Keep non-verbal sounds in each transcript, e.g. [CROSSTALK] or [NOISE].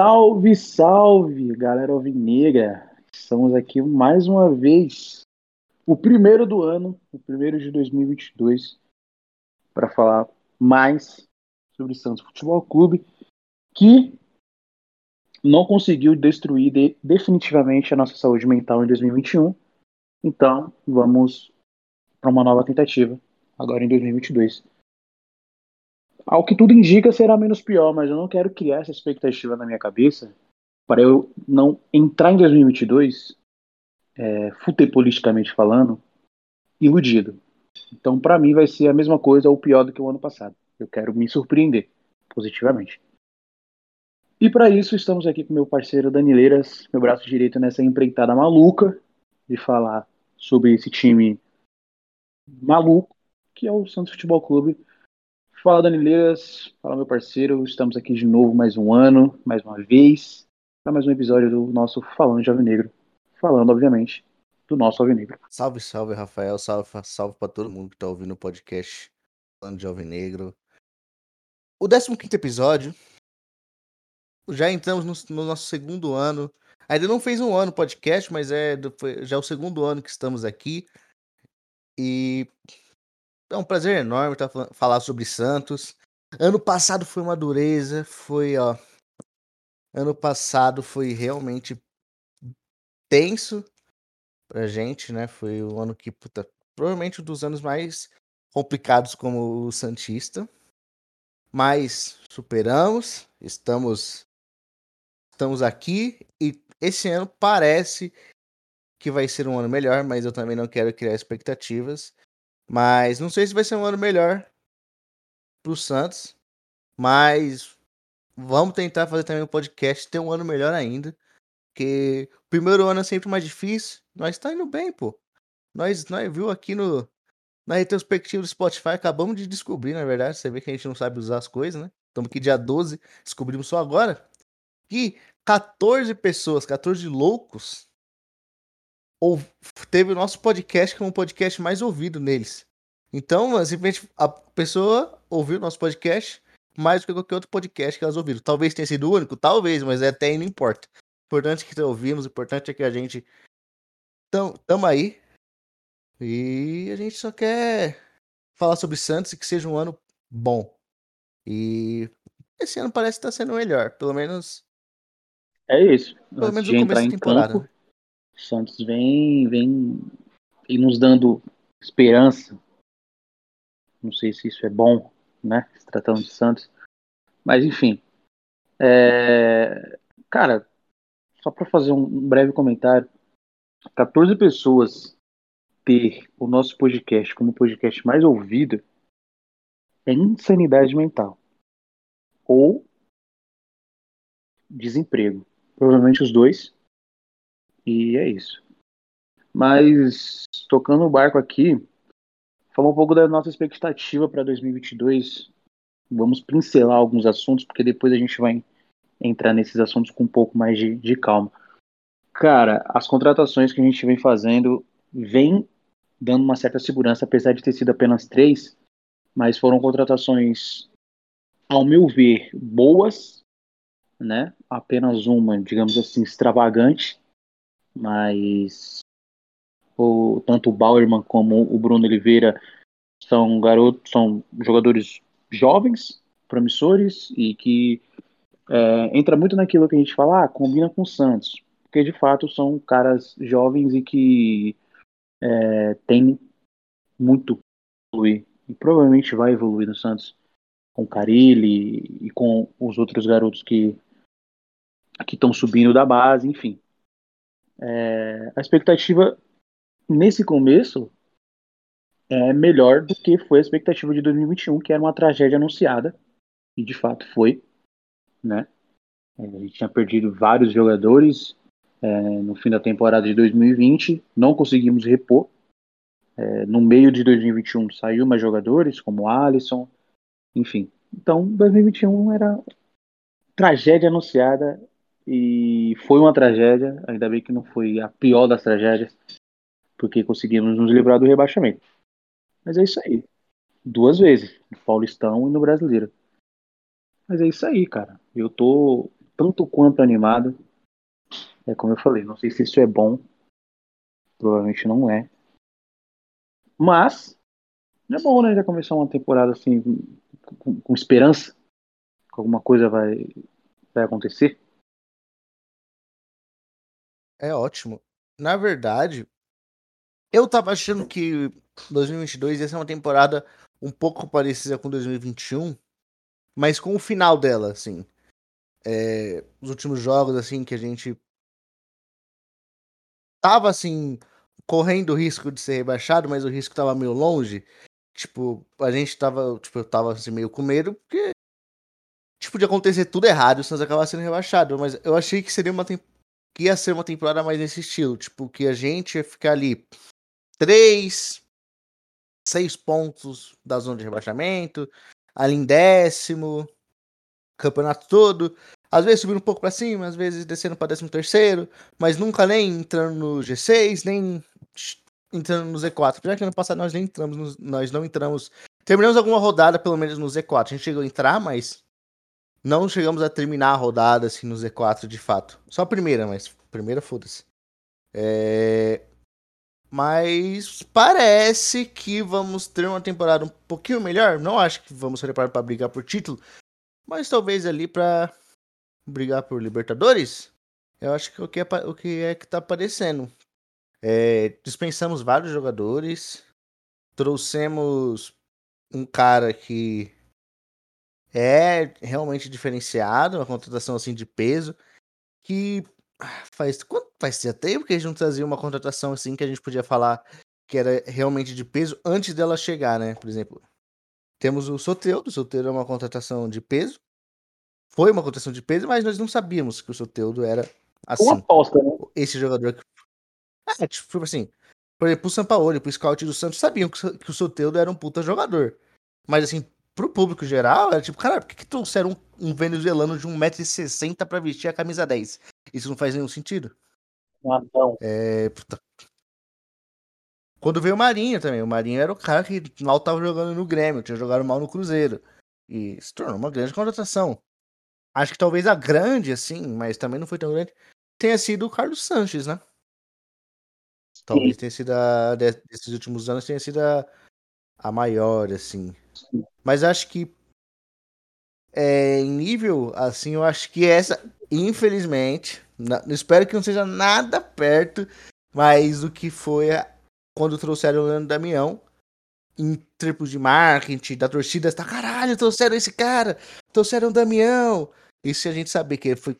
Salve, salve, galera alvinegra! Estamos aqui mais uma vez, o primeiro do ano, o primeiro de 2022, para falar mais sobre Santos Futebol Clube, que não conseguiu destruir de, definitivamente a nossa saúde mental em 2021. Então, vamos para uma nova tentativa agora em 2022. Ao que tudo indica, será menos pior, mas eu não quero criar essa expectativa na minha cabeça para eu não entrar em 2022, é, falando, iludido. Então, para mim, vai ser a mesma coisa ou pior do que o ano passado. Eu quero me surpreender positivamente. E para isso, estamos aqui com meu parceiro Danileiras, meu braço direito nessa empreitada maluca de falar sobre esse time maluco que é o Santos Futebol Clube Fala Danileiras, fala meu parceiro, estamos aqui de novo mais um ano, mais uma vez, para mais um episódio do nosso Falando de Alvinegro. Falando, obviamente, do nosso Alvinegro. Salve, salve, Rafael, salve, salve para todo mundo que está ouvindo o podcast Falando de Alvinegro. O 15 episódio, já entramos no, no, nosso segundo ano. Ainda não fez um ano podcast, mas é já é o segundo ano que estamos aqui. E é um prazer enorme estar tá falar sobre Santos. Ano passado foi uma dureza, foi, ó. Ano passado foi realmente tenso pra gente, né? Foi o ano que, puta, provavelmente um dos anos mais complicados como o Santista. Mas superamos, estamos estamos aqui e esse ano parece que vai ser um ano melhor, mas eu também não quero criar expectativas. Mas não sei se vai ser um ano melhor pro Santos. Mas vamos tentar fazer também um podcast ter um ano melhor ainda. Porque o primeiro ano é sempre mais difícil. Nós tá indo bem, pô. Nós, nós viu aqui no, na retrospectiva do Spotify, acabamos de descobrir, na verdade. Você vê que a gente não sabe usar as coisas, né? Estamos aqui dia 12, descobrimos só agora. Que 14 pessoas, 14 loucos ou teve o nosso podcast como o podcast mais ouvido neles. Então, simplesmente a pessoa ouviu o nosso podcast mais do que qualquer outro podcast que elas ouviram. Talvez tenha sido o único, talvez, mas até aí não importa. O importante é que ouvimos, o importante é que a gente tam, tamo aí. E a gente só quer falar sobre Santos e que seja um ano bom. E esse ano parece estar sendo melhor, pelo menos. É isso. Pelo menos de entrar em campo, né? O Santos vem, vem, vem nos dando esperança. Não sei se isso é bom, né? Se tratando de Santos. Mas enfim. É... Cara, só para fazer um breve comentário. 14 pessoas ter o nosso podcast como podcast mais ouvido é insanidade mental. Ou desemprego. Provavelmente os dois. E é isso. Mas tocando o barco aqui, falar um pouco da nossa expectativa para 2022. Vamos pincelar alguns assuntos, porque depois a gente vai entrar nesses assuntos com um pouco mais de, de calma. Cara, as contratações que a gente vem fazendo vem dando uma certa segurança, apesar de ter sido apenas três, mas foram contratações, ao meu ver, boas, né? Apenas uma, digamos assim, extravagante, mas o, tanto o Bauerman como o Bruno Oliveira são garotos, são jogadores jovens, promissores e que é, entra muito naquilo que a gente fala, ah, combina com o Santos, porque de fato são caras jovens e que é, tem muito evoluir e provavelmente vai evoluir no Santos com Carilli e com os outros garotos que que estão subindo da base, enfim. É, a expectativa nesse começo é melhor do que foi a expectativa de 2021, que era uma tragédia anunciada, e de fato foi, né? É, a gente tinha perdido vários jogadores é, no fim da temporada de 2020, não conseguimos repor. É, no meio de 2021 saiu mais jogadores, como Alisson, enfim. Então, 2021 era tragédia anunciada e foi uma tragédia, ainda bem que não foi a pior das tragédias, porque conseguimos nos livrar do rebaixamento. Mas é isso aí. Duas vezes, no Paulistão e no Brasileiro. Mas é isso aí, cara. Eu tô tanto quanto animado. É como eu falei, não sei se isso é bom. Provavelmente não é. Mas é bom, né? Já começar uma temporada assim com, com, com esperança. Que alguma coisa vai, vai acontecer. É ótimo. Na verdade, eu tava achando que 2022 ia ser uma temporada um pouco parecida com 2021, mas com o final dela, assim. É, os últimos jogos, assim, que a gente tava, assim, correndo o risco de ser rebaixado, mas o risco tava meio longe. Tipo, a gente tava, tipo, eu tava assim, meio com medo, porque tipo, de acontecer tudo errado, o Santos acabar sendo rebaixado. Mas eu achei que seria uma que ia ser uma temporada mais nesse estilo. Tipo, que a gente ia ficar ali três, seis pontos da zona de rebaixamento, ali em décimo, campeonato todo. Às vezes subindo um pouco para cima, às vezes descendo para décimo terceiro, mas nunca nem entrando no G6, nem entrando no Z4. Já que ano passado nós nem entramos, nós não entramos. Terminamos alguma rodada, pelo menos no Z4. A gente chegou a entrar, mas não chegamos a terminar a rodada assim no Z4 de fato. Só a primeira, mas primeira foda-se. É... Mas parece que vamos ter uma temporada um pouquinho melhor. Não acho que vamos ser para brigar por título, mas talvez ali para brigar por Libertadores. Eu acho que o que é, o que, é que tá aparecendo. É, dispensamos vários jogadores, trouxemos um cara que é realmente diferenciado, uma contratação assim de peso, que faz quanto faz já tempo que a gente não trazia uma contratação assim que a gente podia falar que era realmente de peso antes dela chegar, né? Por exemplo, temos o Soteudo, o Soteudo é uma contratação de peso. Foi uma contratação de peso, mas nós não sabíamos que o Soteudo era assim. Uma aposta, né? Esse jogador que é, tipo assim, por exemplo, o Sampaoli, pro scout do Santos, sabiam que o Soteudo era um puta jogador. Mas assim, pro público geral, era tipo, cara, por que, que trouxeram um, um venezuelano de 1,60m pra vestir a camisa 10? Isso não faz nenhum sentido. Ah, não. É, puta. Quando veio o Marinho também, o Marinho era o cara que mal tava jogando no Grêmio, tinha jogado mal no Cruzeiro. E se tornou uma grande contratação. Acho que talvez a grande, assim, mas também não foi tão grande, tenha sido o Carlos Sanches, né? Talvez tenha sido a, desses últimos anos tenha sido a, a maior, assim. Mas acho que é, em nível, assim, eu acho que essa, infelizmente, não, espero que não seja nada perto, mas o que foi a, quando trouxeram o Leandro Damião, em termos de marketing, da torcida, está caralho, trouxeram esse cara, trouxeram o Damião. Isso a gente saber que foi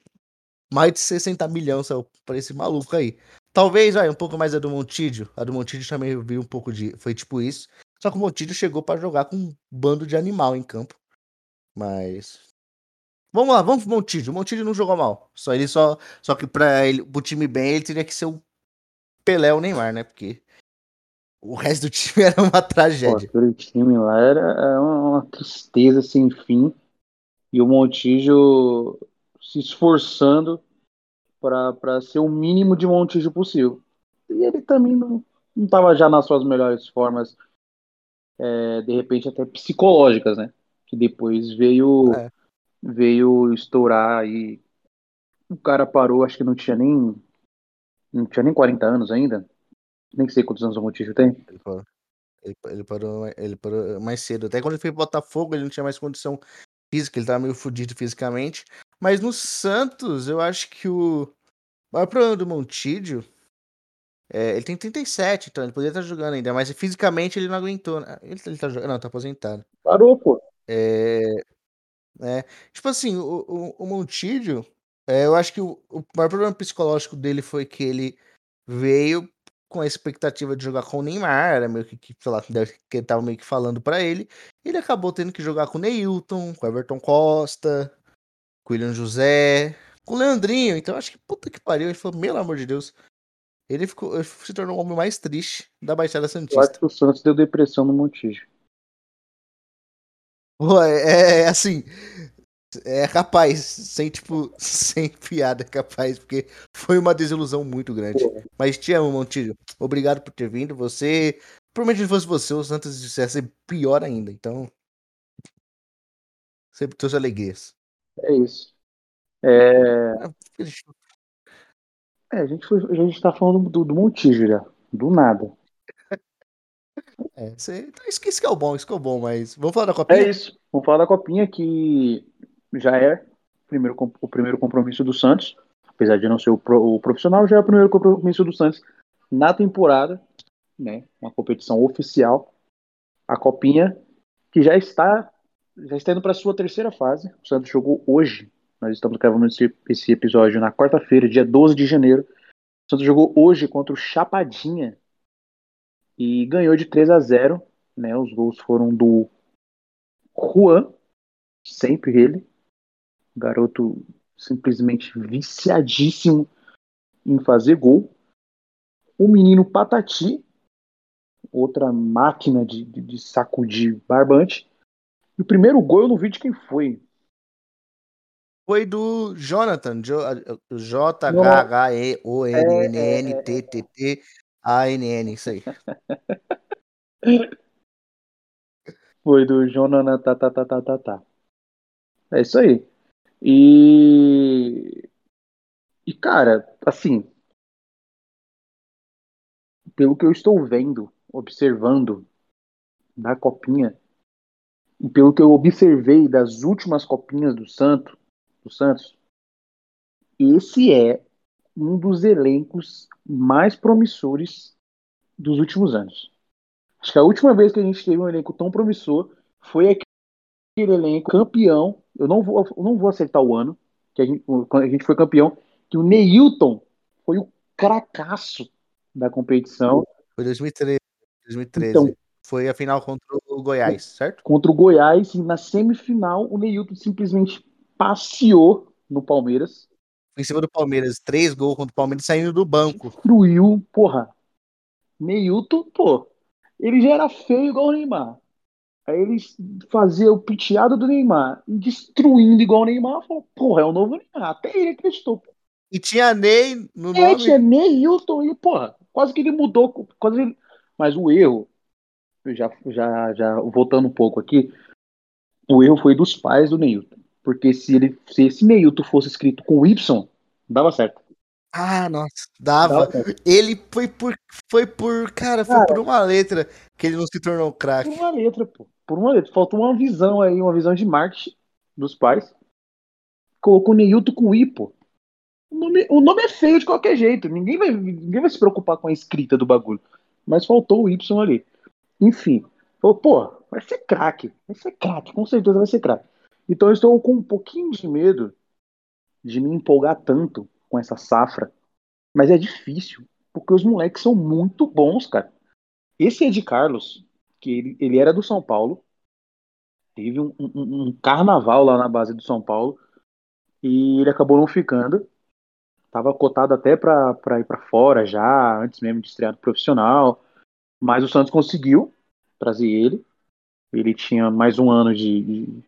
mais de 60 milhões para esse maluco aí. Talvez, vai, um pouco mais a do Montídio. A do Montídio também vi um pouco de. Foi tipo isso. Só que o Montídio chegou para jogar com um bando de animal em campo. Mas. Vamos lá, vamos pro Montídio. O Montídio não jogou mal. Só ele só. Só que pra ele, pro time bem, ele teria que ser o Pelé ou Neymar, né? Porque o resto do [LAUGHS] time era uma tragédia. Pô, time lá era uma tristeza sem fim. E o Montijo se esforçando para ser o mínimo de montijo possível. E ele também não estava já nas suas melhores formas, é, de repente até psicológicas, né? Que depois veio é. veio estourar e o cara parou, acho que não tinha nem não tinha nem 40 anos ainda. Nem sei quantos anos o Montijo tem. Ele parou, ele, ele, parou, ele parou mais cedo. Até quando ele foi Botafogo, ele não tinha mais condição física, ele tava meio fodido fisicamente. Mas no Santos, eu acho que o, o maior problema do Montídio é, ele tem 37, então ele poderia estar jogando ainda, mas fisicamente ele não aguentou. Né? Ele, ele tá jogando, não, tá aposentado. Parou, pô. É, é, tipo assim, o, o, o Montídio, é, eu acho que o, o maior problema psicológico dele foi que ele veio com a expectativa de jogar com o Neymar, era meio que, que sei lá, que ele tava meio que falando para ele. Ele acabou tendo que jogar com o Neilton, com o Everton Costa, com o William José, com o Leandrinho. Então acho que puta que pariu. Ele falou, meu amor de Deus. Ele ficou, se tornou o homem mais triste da Baixada Santista. Eu acho que o Santos deu depressão no Montijo. Pô, é, é assim. É capaz, sem tipo, [LAUGHS] sem piada, é capaz, porque foi uma desilusão muito grande. Pô. Mas te amo, Montijo. Obrigado por ter vindo. Você. Provavelmente se fosse você, o Santos ser pior ainda. Então. Sempre suas alegrias. É isso. É, é a gente foi, a gente tá falando do, do Montijo já, do nada. É, você, então isso, isso que é o bom, isso que é o bom, mas vamos falar da copinha? É isso, vamos falar da copinha que já é o primeiro, o primeiro compromisso do Santos, apesar de não ser o, pro, o profissional, já é o primeiro compromisso do Santos na temporada, né, uma competição oficial, a copinha que já está já está indo para a sua terceira fase. O Santos jogou hoje. Nós estamos gravando esse, esse episódio na quarta-feira, dia 12 de janeiro. O Santos jogou hoje contra o Chapadinha e ganhou de 3 a 0. Né? Os gols foram do Juan, sempre ele, garoto simplesmente viciadíssimo em fazer gol. O menino Patati, outra máquina de, de, de sacudir barbante. E o primeiro gol eu não vi de quem foi. Foi do Jonathan, J-H-H-E-O-N-N-N-T-T-T-A-N-N, isso aí. [LAUGHS] Foi do Jonathan, tá, tá, tá, tá, tá, tá. É isso aí. E. E, cara, assim. Pelo que eu estou vendo, observando da copinha, e pelo que eu observei das últimas copinhas do Santo, do Santos, esse é um dos elencos mais promissores dos últimos anos. Acho que a última vez que a gente teve um elenco tão promissor foi aquele elenco campeão. Eu não vou, eu não vou acertar o ano, que a gente, quando a gente foi campeão, que o Neilton foi o cracaço da competição. Foi 2013. 2013. Então, foi a final contra o Goiás, certo? Contra o Goiás, e na semifinal, o Neilton simplesmente passeou no Palmeiras. Em cima do Palmeiras, três gols contra o Palmeiras saindo do banco. Destruiu, porra. Neilton, pô, ele já era feio igual o Neymar. Aí ele fazia o piteado do Neymar, destruindo igual o Neymar. Falou, porra, é o novo Neymar. Até ele acreditou. E tinha Ney no é, nome. Tinha Neilton e, porra, quase que ele mudou. Quase ele... Mas o erro já, já, já voltando um pouco aqui, o erro foi dos pais do Neilton. Porque se, ele, se esse Neilton fosse escrito com Y, dava certo. Ah, nossa, dava. dava ele foi por, foi por, cara, foi cara, por uma letra que ele não se tornou craque. Por uma letra, pô. Por uma letra. Faltou uma visão aí, uma visão de marketing dos pais. Colocou Neilton com I, pô. O nome, o nome é feio de qualquer jeito. Ninguém vai, ninguém vai se preocupar com a escrita do bagulho. Mas faltou o Y ali. Enfim, falou, pô, vai ser craque, vai ser craque, com certeza vai ser craque. Então eu estou com um pouquinho de medo de me empolgar tanto com essa safra, mas é difícil, porque os moleques são muito bons, cara. Esse Ed Carlos, que ele, ele era do São Paulo, teve um, um, um carnaval lá na base do São Paulo, e ele acabou não ficando. Tava cotado até para ir para fora já, antes mesmo de estrear profissional. Mas o Santos conseguiu trazer ele. Ele tinha mais um ano de, de,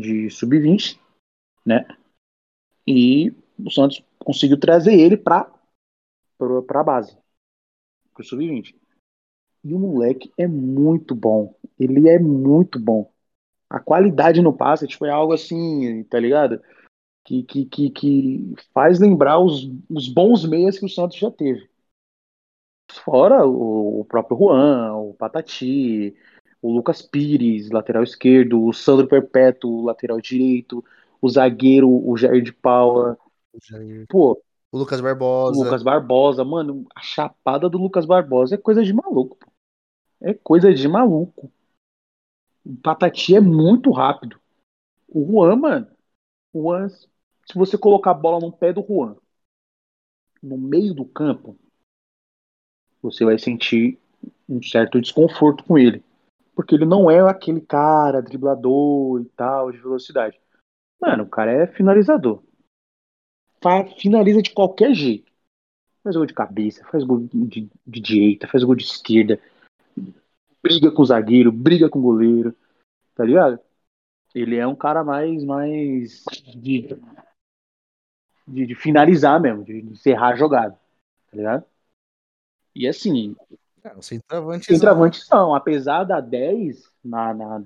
de sub-20, né? E o Santos conseguiu trazer ele para a base, para o sub-20. E o moleque é muito bom. Ele é muito bom. A qualidade no passe é algo assim, tá ligado? Que, que, que, que faz lembrar os, os bons meias que o Santos já teve. Fora o, o próprio Juan, o Patati, o Lucas Pires, lateral esquerdo, o Sandro Perpétuo, lateral direito, o zagueiro, o Jair de Paula. Jair. Pô, o Lucas Barbosa. O Lucas Barbosa, mano, a chapada do Lucas Barbosa é coisa de maluco. Pô. É coisa de maluco. O Patati é muito rápido. O Juan, mano, o Juan, se você colocar a bola no pé do Juan, no meio do campo, você vai sentir um certo desconforto com ele. Porque ele não é aquele cara driblador e tal, de velocidade. Mano, o cara é finalizador. Finaliza de qualquer jeito. Faz gol de cabeça, faz gol de, de direita, faz gol de esquerda. Briga com o zagueiro, briga com o goleiro. Tá ligado? Ele é um cara mais, mais de, de, de finalizar mesmo, de encerrar a jogada. Tá ligado? E assim. Não, centroavantes, centroavantes são, apesar da 10 na, na,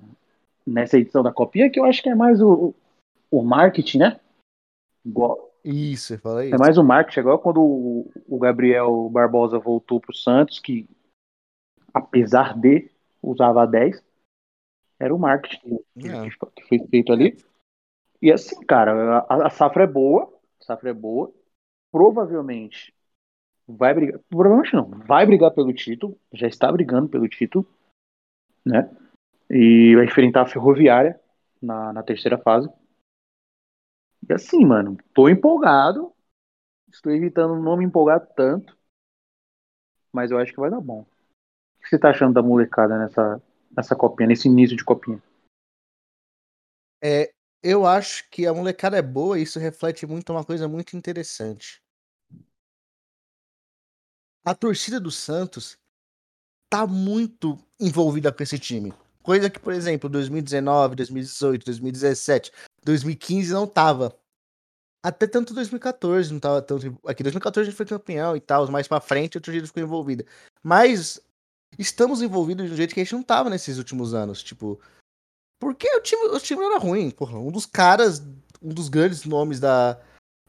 nessa edição da Copinha, que eu acho que é mais o, o marketing, né? Igual, Isso, fala isso. é mais um marketing, igual quando o, o Gabriel Barbosa voltou pro Santos, que apesar de usava 10, era o marketing foi- que foi feito ali. E assim, cara, a, a safra é boa, a safra é boa, provavelmente vai brigar, provavelmente não, vai brigar pelo título, já está brigando pelo título, né? E vai enfrentar a Ferroviária na, na terceira fase. E assim, mano, tô empolgado, estou evitando não me empolgar tanto, mas eu acho que vai dar bom. O que você tá achando da molecada nessa, nessa copinha, nesse início de copinha? É, eu acho que a molecada é boa e isso reflete muito uma coisa muito interessante. A torcida do Santos tá muito envolvida com esse time. Coisa que, por exemplo, 2019, 2018, 2017, 2015 não tava. Até tanto 2014 não tava tanto. Aqui 2014 a gente foi campeão e tal, mais pra frente a torcida ficou envolvida. Mas estamos envolvidos de um jeito que a gente não tava nesses últimos anos, tipo, porque o time, o time era ruim, porra. Um dos caras, um dos grandes nomes da,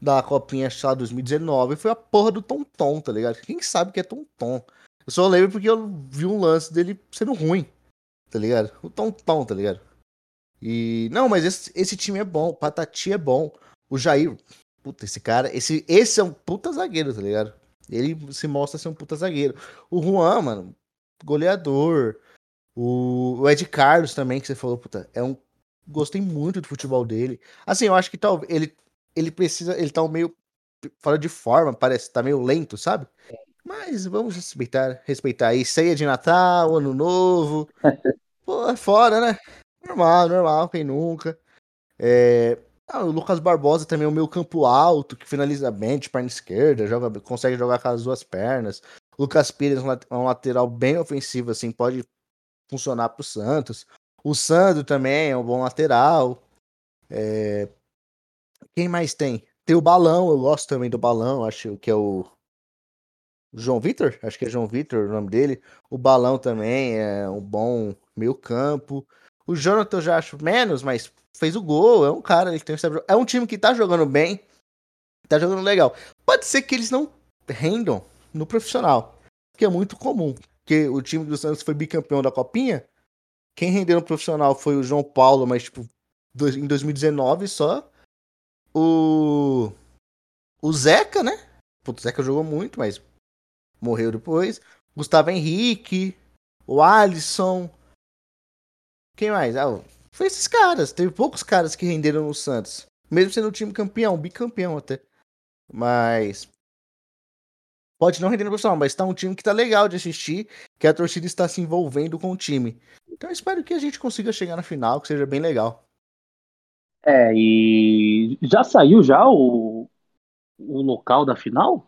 da Copinha lá 2019 foi a porra do Tom Tom, tá ligado? Quem sabe que é Tom Tom? Eu só lembro porque eu vi um lance dele sendo ruim, tá ligado? O Tom Tom, tá ligado? E. Não, mas esse, esse time é bom, o Patati é bom. O Jair, puta, esse cara, esse, esse é um puta zagueiro, tá ligado? Ele se mostra ser um puta zagueiro. O Juan, mano, goleador. O, o Ed Carlos também, que você falou, puta, é um. Gostei muito do futebol dele. Assim, eu acho que talvez ele, ele precisa. Ele tá meio fora de forma, parece, tá meio lento, sabe? Mas vamos respeitar, respeitar aí. Ceia de Natal, Ano Novo. [LAUGHS] Pô, é fora, né? Normal, normal, quem nunca. É... Ah, o Lucas Barbosa também é o meu campo alto, que finaliza bem de perna esquerda, joga, consegue jogar com as duas pernas. O Lucas Pires é um é um lateral bem ofensivo, assim, pode funcionar pro Santos. O Sandro também é um bom lateral. É, Quem mais tem? Tem o Balão, eu gosto também do Balão, acho que é o João Vitor? Acho que é João Vitor o nome dele. O Balão também é um bom meio campo. O Jonathan eu já acho menos, mas fez o gol, é um cara que tem É um time que tá jogando bem, tá jogando legal. Pode ser que eles não rendam no profissional, que é muito comum. Porque o time do Santos foi bicampeão da Copinha. Quem rendeu no profissional foi o João Paulo, mas tipo, em 2019 só. O. O Zeca, né? Putz, o Zeca jogou muito, mas morreu depois. Gustavo Henrique, o Alisson. Quem mais? Ah, foi esses caras. Teve poucos caras que renderam no Santos. Mesmo sendo um time campeão, bicampeão até. Mas. Pode não render no profissional, mas tá um time que tá legal de assistir, que a torcida está se envolvendo com o time. Então espero que a gente consiga chegar na final, que seja bem legal. É, e já saiu já o, o local da final?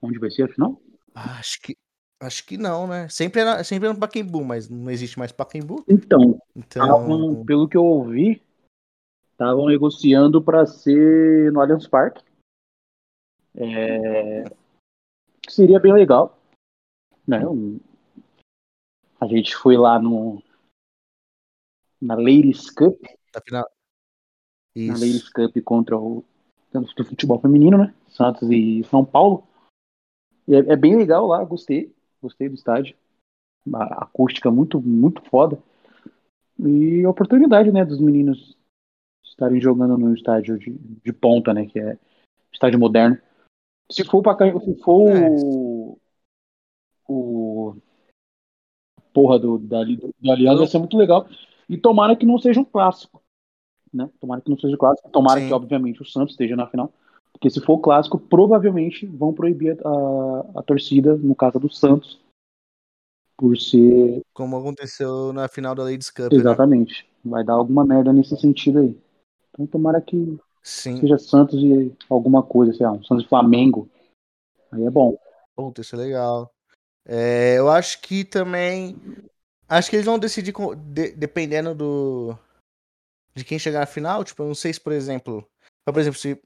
Onde vai ser a final? Ah, Acho que. Acho que não, né? Sempre era, sempre era no Pacaembu, mas não existe mais Pacaembu. Então, Então. tavam, pelo que eu ouvi, estavam negociando para ser no Allianz Parque. É, seria bem legal. Né? A gente foi lá no na Ladies Cup, Na final. Na Isso. Ladies Cup contra o do futebol feminino, né? Santos e São Paulo. E é, é bem legal lá, gostei, gostei do estádio. A acústica muito, muito foda. E a oportunidade, né, dos meninos estarem jogando no estádio de, de ponta, né, que é estádio moderno. Se for para se for É. o, o porra do da, do Aliança vai ser muito legal. E tomara que não seja um clássico, né? Tomara que não seja clássico. Tomara Sim. que obviamente o Santos esteja na final. Porque se for clássico, provavelmente vão proibir a, a, a torcida, no caso do Santos, por ser Como aconteceu na final da Ladies Cup, né? Exatamente. Vai dar alguma merda nesse sentido aí. Então tomara que Sim. seja Santos e alguma coisa, sei lá, um Santos e Flamengo. Aí é bom. Puta, isso é legal. É, eu acho que também. Acho que eles vão decidir dependendo do. De quem chegar na final. Tipo, eu não sei se, por exemplo. Por exemplo, se.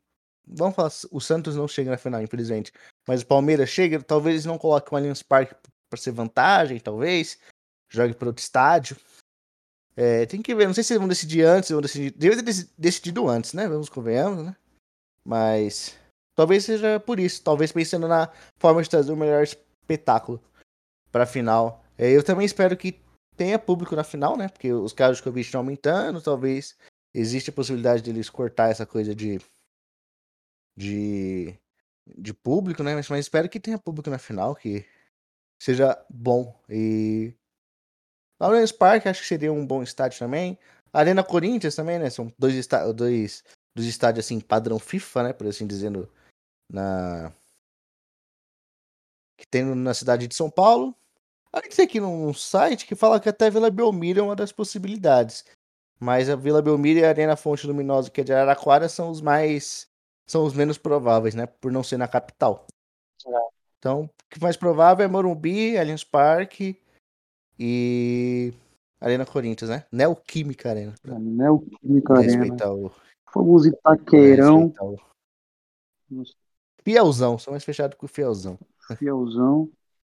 Vamos falar, o Santos não chega na final, infelizmente. Mas o Palmeiras chega, talvez eles não coloquem o Allianz Parque pra ser vantagem, talvez. Jogue para outro estádio. É, tem que ver, não sei se eles vão decidir antes, vão decidir. Deve ter deci- decidido antes, né? Vamos convenhamos, né? Mas talvez seja por isso. Talvez pensando na forma de trazer o melhor espetáculo pra final. É, eu também espero que tenha público na final, né? Porque os casos de Covid estão aumentando. Talvez existe a possibilidade deles cortar essa coisa de. de. de público, né? Mas, mas espero que tenha público na final, que seja bom. E. Allianz Parque acho que seria um bom estádio também. Arena Corinthians também, né? São dois, está dois dos estádios assim, padrão FIFA, né? Por assim dizendo, na. Que tem na cidade de São Paulo. A gente tem aqui num site que fala que até Vila Belmiro é uma das possibilidades. Mas a Vila Belmiro e a Arena Fonte Luminosa, que é de Araraquara, são os mais. são os menos prováveis, né? Por não ser na capital. É. Então, o mais provável é Morumbi, Allianz Parque e Arena Corinthians, né? Neoquímica Arena. É, Neoquímica Arena. Respeitar o famoso Itaqueirão. O... Fielzão, sou mais fechado com o Fielzão. Fielzão.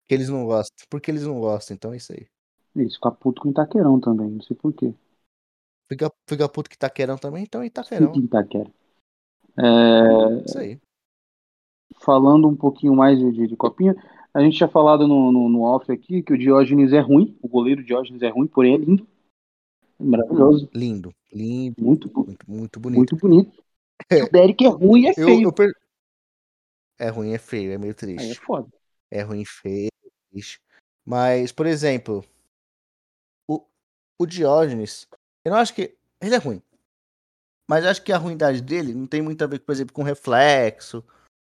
Que eles não gostam. Porque eles não gostam, então é isso aí. Isso, fica puto com Itaqueirão também, não sei porquê. Fica, fica puto com Itaqueirão também, então é Itaqueirão. Fica Itaquera. É... Isso aí. Falando um pouquinho mais de, de copinha, a gente tinha falado no, no, no, off aqui que o Diógenes é ruim, o goleiro Diógenes é ruim, porém é lindo. É maravilhoso. Lindo, lindo. Muito, muito, muito bonito. Muito bonito. [LAUGHS] É. O Derek é ruim e é feio. Eu, per... É ruim, é feio, é meio triste. Aí é foda. É ruim, feio, é triste. Mas, por exemplo, o, o Diógenes, eu não acho que. Ele é ruim. Mas acho que a ruindade dele não tem muito a ver, por exemplo, com reflexo,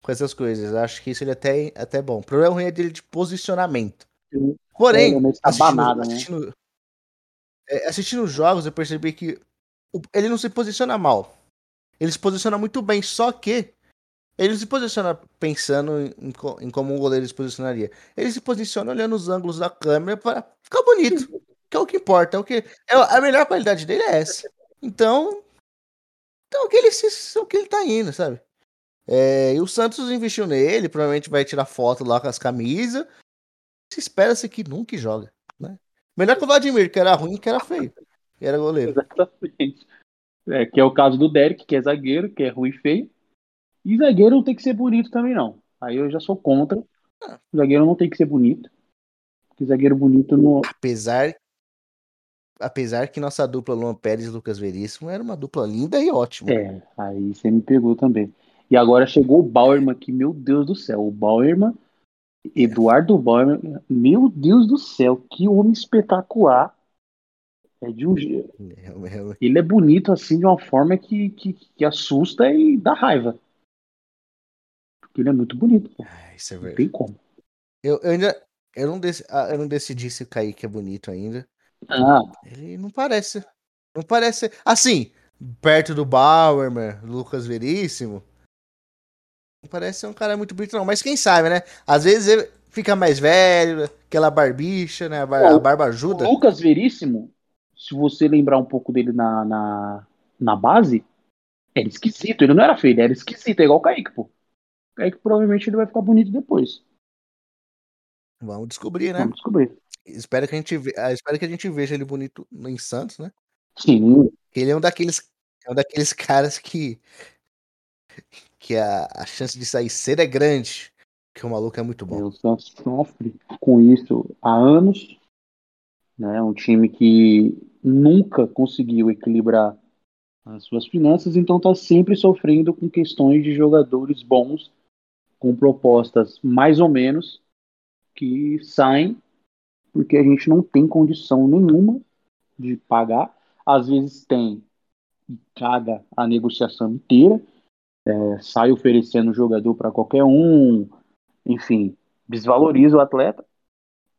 com essas coisas. Acho que isso ele até, até bom. O problema ruim é dele de posicionamento. Porém, é, assistindo, né? assistindo, é, assistindo os jogos, eu percebi que ele não se posiciona mal. Ele se posiciona muito bem, só que ele se posiciona pensando em, em, como um goleiro se posicionaria. Ele se posiciona olhando os ângulos da câmera para ficar bonito. Que é o que importa. É o que, é, a melhor qualidade dele é essa. Então. Então, o que ele, se, o que ele tá indo, sabe? É, e o Santos investiu nele, provavelmente vai tirar foto lá com as camisas. Se espera-se que nunca joga. Né? Melhor que o Vladimir, que era ruim que era feio. Que era goleiro. Exatamente. É, que é o caso do Derek, que é zagueiro, que é ruim e feio. E zagueiro não tem que ser bonito também, não. Aí eu já sou contra. Ah. Zagueiro não tem que ser bonito. Porque zagueiro bonito não. Apesar. Apesar que nossa dupla Luan Pérez e Lucas Veríssimo era uma dupla linda e ótima. É, aí você me pegou também. E agora chegou o Bauerman, que, meu Deus do céu, o Bauerman, Eduardo Bauerman, meu Deus do céu, que homem espetacular. É de um Ele é bonito assim de uma forma que, que, que assusta e dá raiva. Porque ele é muito bonito. Ah, isso é verdade. Não tem como. Eu, eu ainda. Eu não, dec, ah, eu não decidi se o Kaique é bonito ainda. Ah. Ele não parece. Não parece. Assim, perto do Bauerman, Lucas Veríssimo. Não parece ser um cara muito bonito, não. Mas quem sabe, né? Às vezes ele fica mais velho, aquela barbicha, né? A, bar, a barba ajuda. O Lucas Veríssimo, se você lembrar um pouco dele na, na, na base, era esquisito. Ele não era feio, ele era esquisito, é igual o Kaique, pô. O Kaique provavelmente ele vai ficar bonito depois. Vamos descobrir, né? Vamos descobrir. Espero que a gente, ve... Ah, espero que a gente veja ele bonito em Santos, né? Sim. Ele é um daqueles, é um daqueles caras que que a, a chance de sair cedo é grande, que o maluco é muito bom. O Santos sofre com isso há anos, né? Um time que nunca conseguiu equilibrar as suas finanças, então está sempre sofrendo com questões de jogadores bons, com propostas mais ou menos, que saem porque a gente não tem condição nenhuma de pagar. Às vezes tem e caga a negociação inteira, é, sai oferecendo jogador para qualquer um, enfim, desvaloriza o atleta,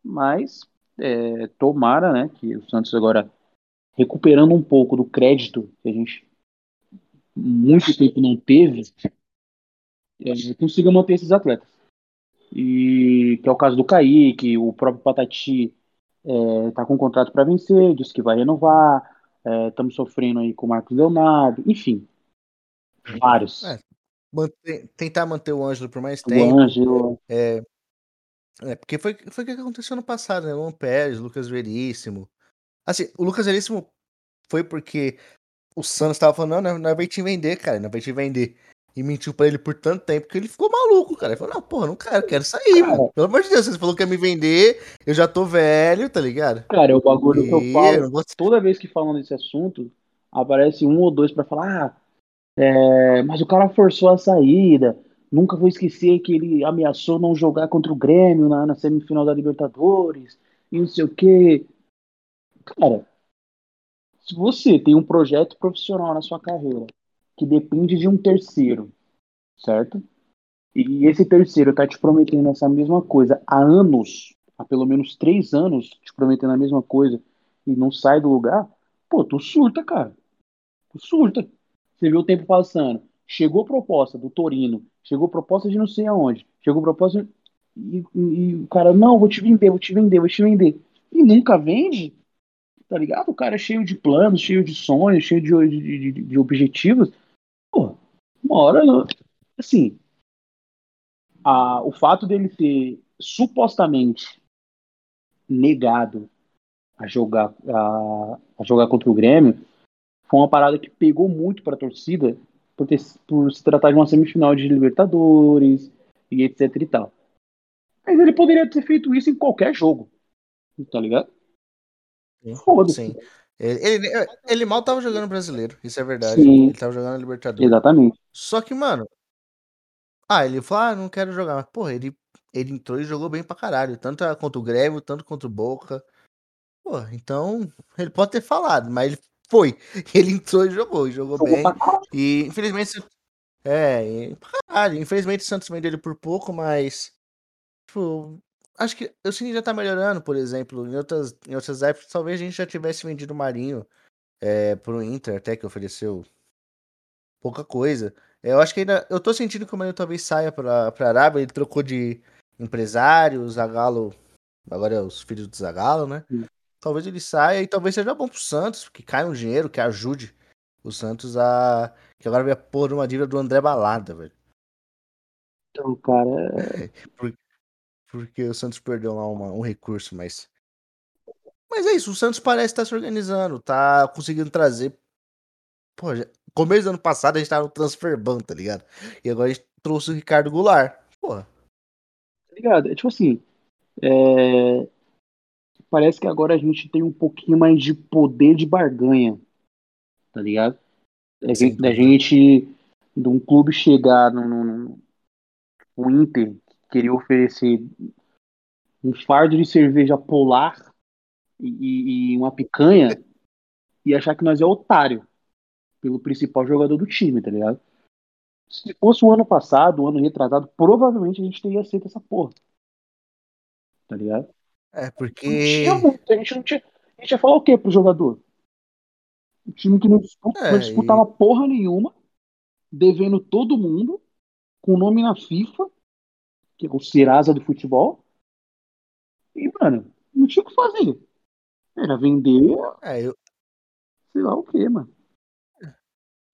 mas é, tomara né, que o Santos agora recuperando um pouco do crédito que a gente muito tempo não teve, é, consiga manter esses atletas. E que é o caso do Kaique, o próprio Patati está é, com um contrato para vencer, diz que vai renovar, estamos é, sofrendo aí com o Marcos Leonardo, enfim, Vários. É, manter, tentar manter o Ângelo por mais tempo. O Ângelo. É, é, porque foi, foi o que aconteceu no passado, né? Luan Pérez, Lucas Veríssimo. Assim, o Lucas Veríssimo foi porque o Santos estava falando, não, não vai te vender, cara, não vai te vender. E mentiu pra ele por tanto tempo que ele ficou maluco, cara. Ele falou, não, porra, não quero, quero sair, cara, mano. Pelo amor de Deus, você falou que ia me vender, eu já tô velho, tá ligado? Cara, é o bagulho e... que eu falo, toda vez que falam desse assunto, aparece um ou dois para falar, ah, é, mas o cara forçou a saída, nunca vou esquecer que ele ameaçou não jogar contra o Grêmio na, na semifinal da Libertadores, e não sei o quê. Cara, se você tem um projeto profissional na sua carreira que depende de um terceiro, certo? E esse terceiro tá te prometendo essa mesma coisa há anos, há pelo menos três anos, te prometendo a mesma coisa e não sai do lugar, pô, tu surta, cara. Tu surta. Você viu o tempo passando. Chegou proposta do Torino, chegou proposta de não sei aonde, chegou proposta e, e, e o cara, não, vou te vender, vou te vender, vou te vender. E nunca vende, tá ligado? O cara é cheio de planos, cheio de sonhos, cheio de, de, de, de objetivos. Uma hora, assim, a, o fato dele ter supostamente negado a jogar, a, a jogar contra o Grêmio foi uma parada que pegou muito para a torcida por, ter, por se tratar de uma semifinal de Libertadores e etc e tal. Mas ele poderia ter feito isso em qualquer jogo, tá ligado? Foda-se. Ele, ele, ele, mal tava jogando brasileiro, isso é verdade. Sim. Ele tava jogando Libertadores. Exatamente. Só que, mano. Ah, ele falou, ah, não quero jogar. Mas, porra, ele, ele entrou e jogou bem pra caralho. Tanto contra o Grêmio, tanto contra o Boca. Pô, então, ele pode ter falado, mas ele foi. [LAUGHS] Ele entrou e jogou, e jogou, jogou bem. E, infelizmente, é, e, caralho, infelizmente o Santos vendeu ele por pouco, mas. Tipo, Acho que o Cine já tá melhorando, por exemplo. Em outras, em outras épocas, talvez a gente já tivesse vendido o Marinho é, pro Inter, até que ofereceu pouca coisa. Eu acho que ainda. Eu tô sentindo que o Marinho talvez saia pra, pra Arábia. Ele trocou de empresário, o Zagalo. Agora é os filhos do Zagalo, né? Sim. Talvez ele saia e talvez seja bom pro Santos, que caia um dinheiro, que ajude o Santos a. Que agora vai pôr uma dívida do André Balada, velho. Então, cara. É, [LAUGHS] porque porque o Santos perdeu lá uma, um recurso, mas. Mas é isso, o Santos parece estar se organizando, tá conseguindo trazer. Pô, já... começo do ano passado a gente tava no transfer ban, tá ligado? E agora a gente trouxe o Ricardo Goulart. Porra. Tá ligado? É tipo assim. É... Parece que agora a gente tem um pouquinho mais de poder de barganha. Tá ligado? Da gente, da gente, de um clube chegar no, no, no, Inter queria oferecer um fardo de cerveja polar e, e, uma picanha e achar que nós é otário pelo principal jogador do time, tá ligado? Se fosse o ano passado, o ano retrasado, provavelmente a gente teria aceito essa porra. Tá ligado? É, porque. Não tinha muito, a gente não tinha. A gente ia falar o quê pro jogador? Um time que não disputa, é, não disputava e... porra nenhuma, devendo todo mundo, com nome na FIFA, que é o Serasa do futebol. E, mano, não tinha o que fazer. Era vender. É, eu... Sei lá o que, mano.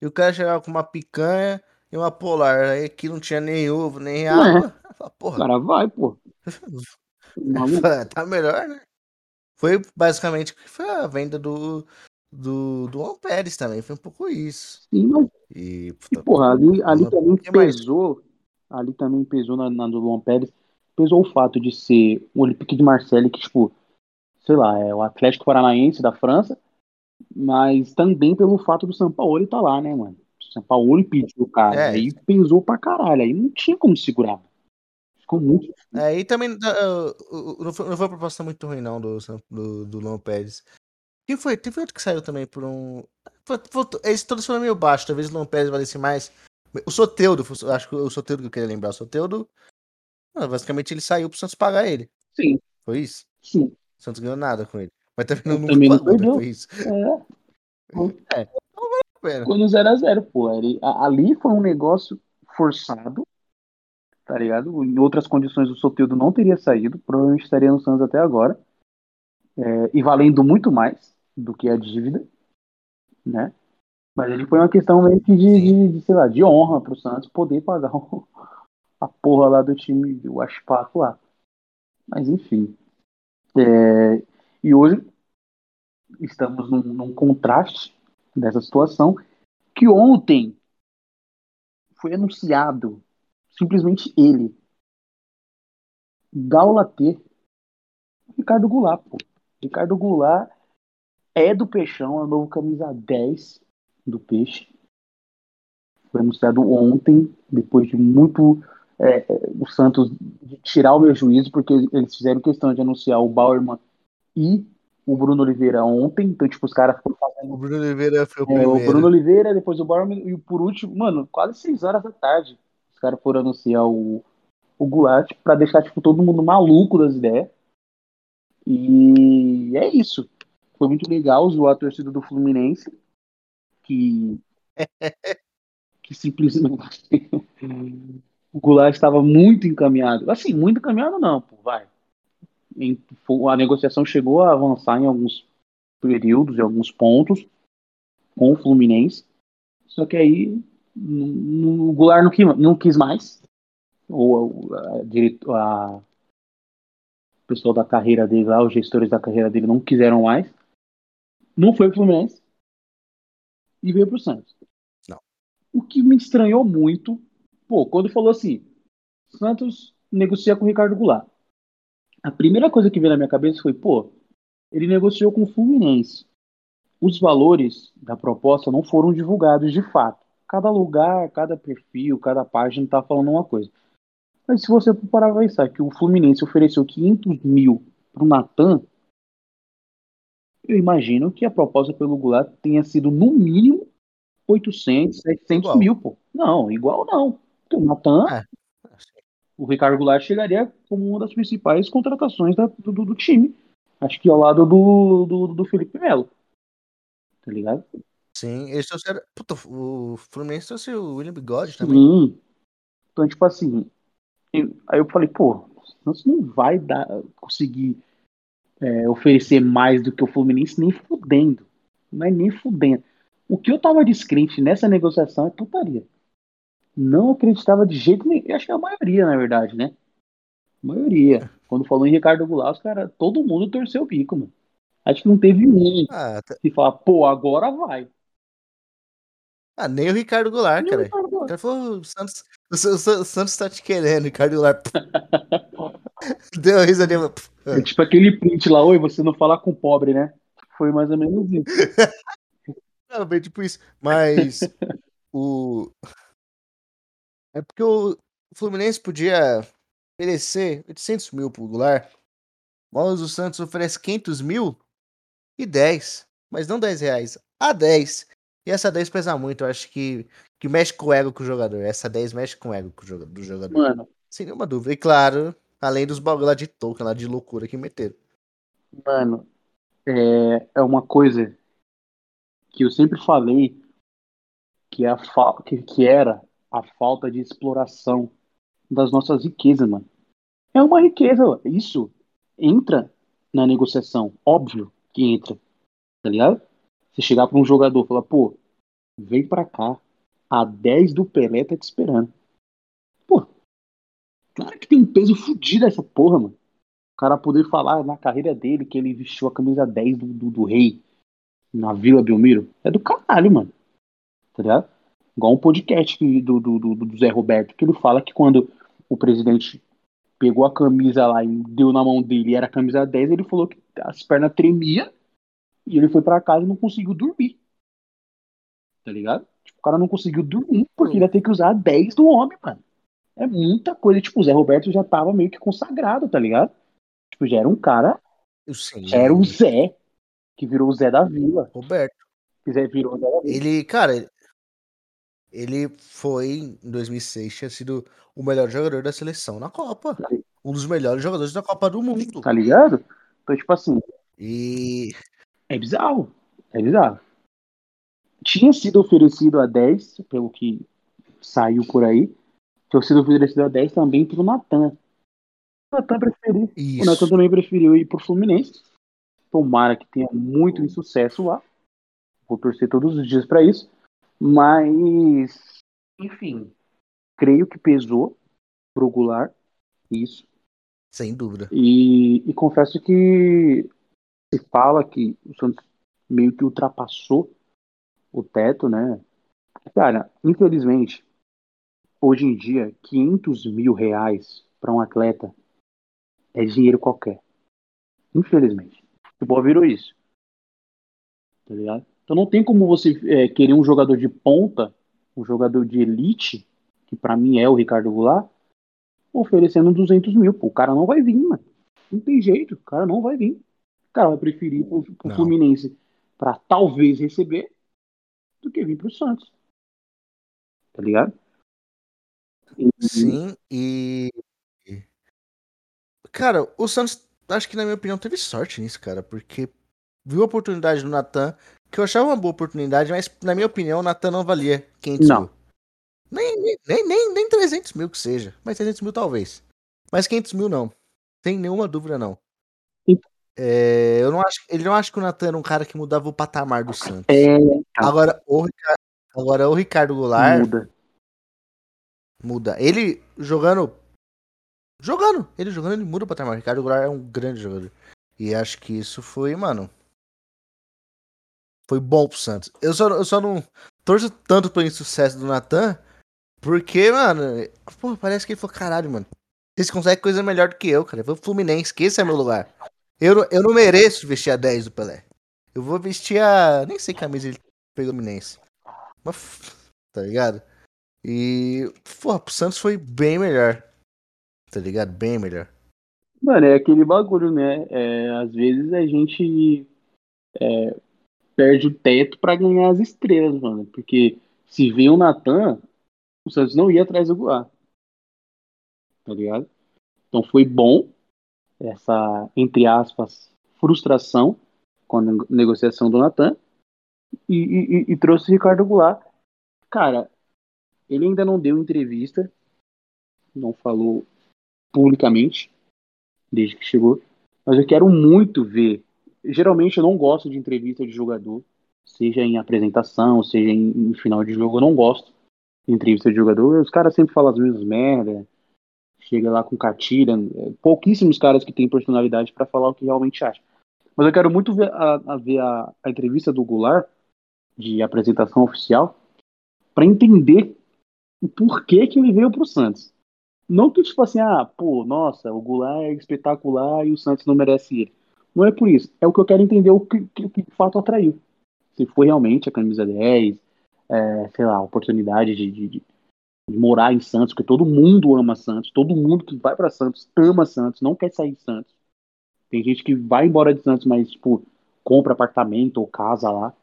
E o cara chegava com uma picanha e uma polar. Aí aqui não tinha nem ovo, nem água. É. Porra. O cara vai, pô. [LAUGHS] [LAUGHS] tá melhor, né? Foi basicamente foi a venda do, do, do Pérez também. Foi um pouco isso. Sim, mas. E, puta, e porra, ali, ali também pesou ali também pesou na, na do Luan Pérez, pesou o fato de ser o Olympique de Marseille, que, tipo, sei lá, é o Atlético Paranaense da França, mas também pelo fato do São Paulo estar tá lá, né, mano? O São Paulo pediu o cara, é. aí pesou pra caralho, aí não tinha como segurar. Ficou muito. É, e também uh, não, foi, uma proposta muito ruim, não, do, do, do Luan Pérez. Quem foi? Teve outro que saiu também por um. Esse todos foram meio baixo, talvez o Luan Pérez valesse mais. O Soteudo, acho que o Soteudo que eu queria lembrar. O Soteudo, basicamente ele saiu pro Santos pagar ele. Sim. Foi isso? Sim. O Santos ganhou nada com ele. Mas também não, também pagou, não foi isso. É. é. Então. Ficou no 0x0, pô. Ali foi um negócio forçado, tá ligado? Em outras condições o Soteudo não teria saído, provavelmente estaria no Santos até agora. É, e valendo muito mais do que a dívida, né? Mas ele foi uma questão meio que de, de, de sei lá, de honra pro Santos poder pagar o, a porra lá do time, do Aspaco lá. Mas enfim. É, e hoje estamos num, num contraste dessa situação que ontem foi anunciado simplesmente ele. Gaulatê. Ricardo Goulart, pô. Ricardo Goulart é do Peixão, é o novo camisa 10 do Peixe. Foi anunciado ontem, depois de muito é, é, o Santos tirar o meu juízo, porque eles fizeram questão de anunciar o Bauerman e o Bruno Oliveira ontem. Então, tipo, os caras foram fazendo. O Bruno Oliveira foi o É, primeiro. o Bruno Oliveira, depois o Bauerman e por último, mano, quase 6 horas da tarde. Os caras foram anunciar o, o Goulart pra deixar, tipo, todo mundo maluco das ideias. E é isso. Foi muito legal zoar a torcida do Fluminense, que, que simplesmente [LAUGHS] o Goulart estava muito encaminhado. Assim, muito encaminhado não, pô, vai. A negociação chegou a avançar em alguns períodos, em alguns pontos, com o Fluminense. Só que aí o Goulart não quis, não quis mais. Ou a, a, a- o pessoal da carreira dele lá, os gestores da carreira dele não quiseram mais. Não foi pro Fluminense. E veio pro Santos. Não. O que me estranhou muito, pô, quando falou assim, Santos negocia com o Ricardo Goulart. A primeira coisa que veio na minha cabeça foi, pô, ele negociou com o Fluminense. Os valores da proposta não foram divulgados de fato. Cada lugar, cada perfil, cada página tá falando uma coisa. Mas se você parar pra pensar que o Fluminense ofereceu 500 mil pro Natan, eu imagino que a proposta pelo Goulart tenha sido no mínimo 800, 700 Igual. mil, pô. Não, igual não. O Natan, É. o Ricardo Goulart chegaria como uma das principais contratações da- do, do- time. Acho que ao lado do, do, do Felipe Melo. Tá ligado? Sim, eles trouxeram. Puta, o Fluminense trouxe o William Bigode também. Sim. Então, tipo assim. eu- aí eu falei, pô, Santos não vai dar, conseguir é, oferecer mais do que o Fluminense nem fudendo. Não é nem fudendo. O que eu tava descrente nessa negociação é putaria. Não acreditava de jeito nenhum. Eu acho que é a maioria, na verdade, né? A maioria. Quando falou em Ricardo Goulart, os cara, todo mundo torceu o bico, mano. Acho que não teve um Ah, tá- que fala, pô, agora vai. ah, nem o Ricardo Goulart, Nem o cara. Ricardo O Goulart. cara falou, o Santos, o, o o Santos tá te querendo, Ricardo Goulart. [LAUGHS] Deu pff, ah. É tipo aquele print lá, oi, você não fala com pobre, né? Foi mais ou menos isso. [LAUGHS] Não, bem tipo isso. Mas [LAUGHS] o. É porque o Fluminense podia oferecer 800 mil pro Goulart, mas o Santos oferece 500 mil e 10. Mas não 10 reais, a 10. E essa 10 pesa muito, eu acho que, que mexe com o ego com o jogador. Essa 10 mexe com o ego com o joga- do jogador. Mano, Sem nenhuma dúvida. E claro, além dos bagulho lá de token, lá de loucura que meteram. mano, é, é uma coisa que eu sempre falei que, a fa- que, que era a falta de exploração das nossas riquezas, mano. É uma riqueza, isso entra na negociação, óbvio que entra, tá ligado? Você chegar pra um jogador e falar, pô, vem pra cá, a 10 do Pelé tá te esperando. Pô, claro que tem um peso fudido essa porra, mano. O cara poder falar na carreira dele que ele vestiu a camisa 10 do, do, do rei na Vila Belmiro. É do caralho, mano. Tá ligado? Igual um podcast do, do, do, do Zé Roberto, que ele fala que quando o presidente pegou a camisa lá e deu na mão dele e era a camisa 10, ele falou que as pernas tremiam e ele foi pra casa e não conseguiu dormir. Tá ligado? Tipo, o cara não conseguiu dormir porque ele ia ter que usar a 10 do homem, mano. É muita coisa. Tipo, o Zé Roberto já tava meio que consagrado, tá ligado? Tipo, já era um cara, Eu já era o Zé, que virou o Zé da Vila. Roberto. Que Zé virou o Zé da Vila. Ele, cara, ele foi, em 2006, tinha sido o melhor jogador da seleção na Copa. Um dos melhores jogadores da Copa do Mundo. Tá ligado? Então, tipo assim, E é bizarro. É bizarro. Tinha sido oferecido a 10, pelo que saiu por aí. Tinha sido oferecido a 10 também pro Natan. O Natan preferiu. O Natan isso. também preferiu ir pro Fluminense. Tomara que tenha muito sucesso lá. Vou torcer todos os dias pra isso. Mas, enfim, creio que pesou pro Goulart isso. Sem dúvida. E, e confesso que se fala que o Santos meio que ultrapassou o teto, né? Cara, infelizmente, hoje em dia, 500 mil reais para um atleta é dinheiro qualquer. Infelizmente. O futebol virou isso. Tá ligado? Então não tem como você é, querer um jogador de ponta, um jogador de elite, que para mim é o Ricardo Goulart, oferecendo 200 mil. Pô, o cara não vai vir, mano. Não tem jeito, o cara não vai vir. O cara vai preferir pro, pro Não. Fluminense para talvez receber do que vir pro Santos. Tá ligado? E- Sim, e. Cara, o Santos, acho que na minha opinião, teve sorte nisso, cara, porque viu a oportunidade do Natan, que eu achava uma boa oportunidade, mas na minha opinião, o Natan não valia 500 Não. mil. Nem, nem, nem, nem, nem 300 mil que seja, mas 300 mil talvez. Mas 500 mil não. Sem nenhuma dúvida, não. É, eu não acho, ele não acha que o Natan era um cara que mudava o patamar do Santos. É, Agora, o Ricardo, agora, o Ricardo Goulart muda. muda. Ele jogando. Jogando. Ele jogando, ele muda o patamar. O Ricardo Goulart é um grande jogador. E acho que isso foi, mano. Foi bom pro Santos. Eu só, eu só não torço tanto pelo insucesso do Natan. Porque, mano. Pô, parece que ele falou: caralho, mano. Vocês conseguem coisa melhor do que eu, cara. Eu vou pro Fluminense, que esse é meu lugar. Eu, não- eu não mereço vestir a 10 do Pelé. Eu vou vestir a. Nem sei camisa ele pegou Fluminense. Mas, tá ligado? E, porra, pro Santos foi bem melhor. Tá ligado? Bem melhor. Mano, é aquele bagulho, né? É, às vezes a gente é, perde o teto pra ganhar as estrelas, mano. Porque se vê o Natan, o Santos não ia atrás do Goulart. Tá ligado? Então foi bom essa, entre aspas, frustração com a nego- negociação do Natan e, e- e- e trouxe o Ricardo Goulart. Cara, ele ainda não deu entrevista, não falou publicamente desde que chegou, mas eu quero muito ver. Geralmente eu não gosto de entrevista de jogador, seja em apresentação, seja em, em final de jogo, eu não gosto de entrevista de jogador. Os caras sempre falam as mesmas merda, chega lá com cartilha, é, pouquíssimos caras que têm personalidade para falar o que realmente acham. Mas eu quero muito ver a, a ver a, a entrevista do Goulart de apresentação oficial para entender o porquê que ele veio pro Santos. Não que, tipo assim, ah, pô, nossa, o Goulart é espetacular e o Santos não merece ele. Não é por isso. É o que eu quero entender o que, que, que de fato atraiu. Se foi realmente a camisa 10, é, sei lá, a oportunidade de, de, de- morar em Santos, porque todo mundo ama Santos, todo mundo que vai para Santos ama Santos, não quer sair de Santos. Tem gente que vai embora de Santos, mas, tipo, compra apartamento ou casa lá.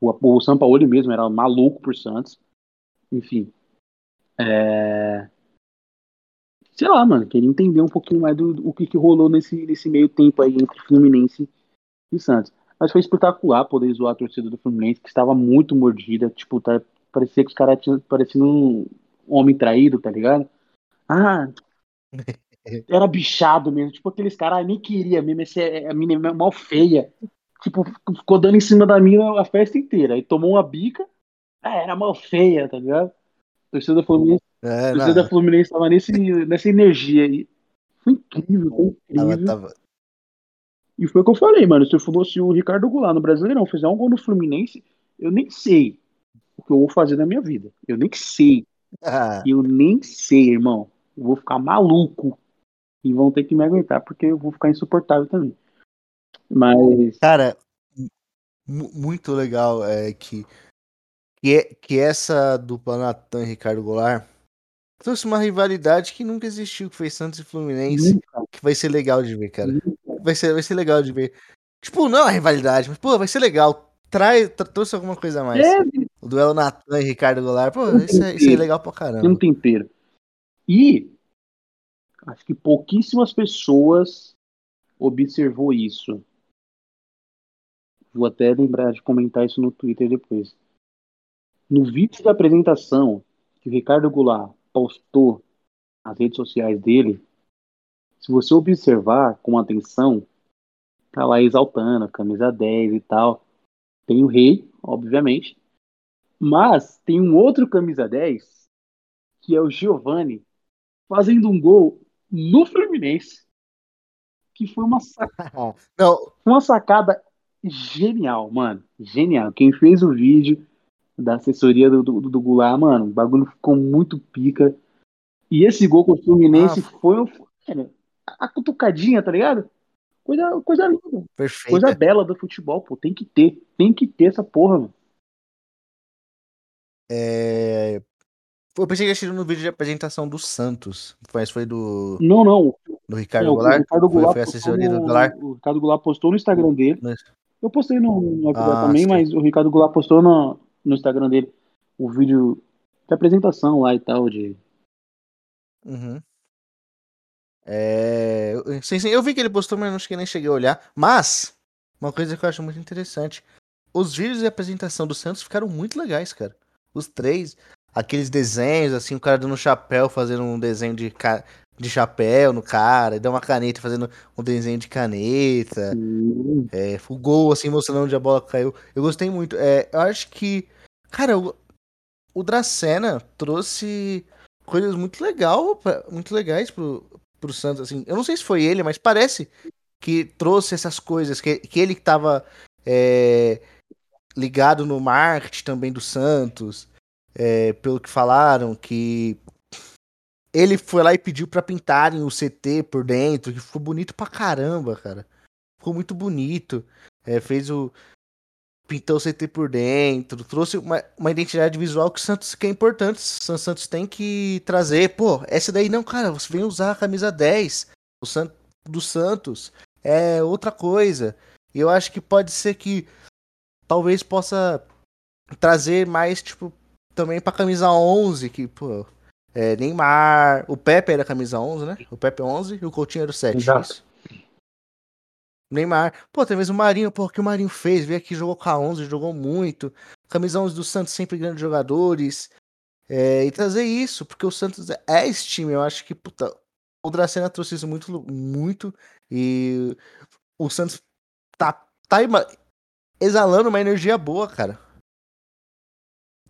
O, o Sampaoli mesmo era maluco por Santos. Enfim. É... Sei lá, mano, queria entender um pouquinho mais do, do que, que rolou nesse, nesse meio tempo aí entre Fluminense e Santos. Mas foi espetacular poder zoar a torcida do Fluminense, que estava muito mordida. Tipo, tá, parecia que os caras tinham parecido um homem traído, tá ligado? Ah, [LAUGHS] era bichado mesmo. Tipo, aqueles caras, ah, nem queria mesmo. Esse é, a mina é mal feia. Tipo, ficou dando em cima da mina a festa inteira. Aí tomou uma bica. Ah, era mal feia, tá ligado? A torcida Fluminense, É, torcida da não, Fluminense tava nesse, nessa energia aí. Foi incrível, foi tava, incrível. tava- E foi o que eu falei, mano. Se eu fosse o Ricardo Goulart no Brasileirão fizer um gol no Fluminense, eu nem sei o que eu vou fazer na minha vida. Eu nem sei. Ah, Eu nem sei, irmão. Eu vou ficar maluco. E vão ter que me aguentar, porque eu vou ficar insuportável também. Mas. cara, mu- muito legal é que, que, é- que essa dupla Natan e Ricardo Goulart trouxe uma rivalidade que nunca existiu, que foi Santos e Fluminense, Nunca, que vai ser legal de ver, cara. nunca. Vai ser, vai ser legal de ver. Tipo, não é rivalidade, mas, pô, vai ser legal. Traz, tra- trouxe alguma coisa a mais. É, O duelo Natan e Ricardo Goulart, pô, Um isso é, isso é legal pra tem um caramba. tempero. E acho que pouquíssimas pessoas observou isso. Vou até lembrar de comentar isso no Twitter depois. No vídeo da apresentação que o Ricardo Goulart postou nas redes sociais dele, se você observar com atenção, tá lá exaltando a camisa 10 e tal. Tem o rei, obviamente, mas tem um outro camisa 10, que é o Giovani, fazendo um gol no Fluminense, que foi uma, sa- Não, uma sacada genial, mano. Genial. Quem fez o vídeo da assessoria do, do, do Goulart, mano. O bagulho ficou muito pica. E esse gol com o Fluminense Ah, foi a a cutucadinha, tá ligado? Coisa, coisa linda. Perfeito. Coisa bela do futebol, pô. Tem que ter. Tem que ter essa porra, mano. É... Eu pensei que assistir no vídeo de apresentação do Santos, mas foi do, Não, não. do É, Ricardo o, o Goulart. Ricardo Foi, Goulart foi postou assessoria do Goulart. o Ricardo Goulart postou no Instagram dele. Mas- Eu postei no, no Ah, também, sim. mas o Ricardo Goulart postou no, no Instagram dele o vídeo de apresentação lá e tal, de Uhum. É, eu- sim, sim, eu vi que ele postou, mas não que nem cheguei a olhar. Mas, uma coisa que eu acho muito interessante: os vídeos de apresentação do Santos ficaram muito legais, cara. Os três, aqueles desenhos, assim, o cara dando um chapéu, fazendo um desenho de, ca- de chapéu no cara, e dá uma caneta fazendo um desenho de caneta. É, o gol, assim, mostrando onde a bola caiu. Eu gostei muito. É, eu acho que, cara, o, o Dracena trouxe coisas muito, legal, pra- muito legais pro, pro Santos, assim. Eu não sei se foi ele, mas parece que trouxe essas coisas, que, que ele que tava é, ligado no marketing também do Santos, é, pelo que falaram, que ele foi lá e pediu pra pintarem o CT por dentro, que ficou bonito pra caramba, cara. Ficou muito bonito. É, fez o. Pintou o CT por dentro. Trouxe uma, uma identidade visual que o Santos que é importante. O Santos tem que trazer. Pô, essa daí não, cara. Você vem usar a camisa 10 o San, do Santos. É outra coisa. Eu acho que pode ser que talvez possa trazer mais, tipo, também pra camisa 11. Que, pô. É, Neymar. O Pepe era camisa 11, né? O Pepe é 11 e o Coutinho era o 7. Exato. Isso. Neymar. Pô, até mesmo o Marinho, pô, o que o Marinho fez? Veio aqui, jogou com a 11, jogou muito. Camisa 11 do Santos, sempre grandes jogadores. É, e trazer isso, porque o Santos é esse time. Eu acho que, puta, o Dracena trouxe isso muito, muito. E o Santos tá, tá exalando uma energia boa, cara.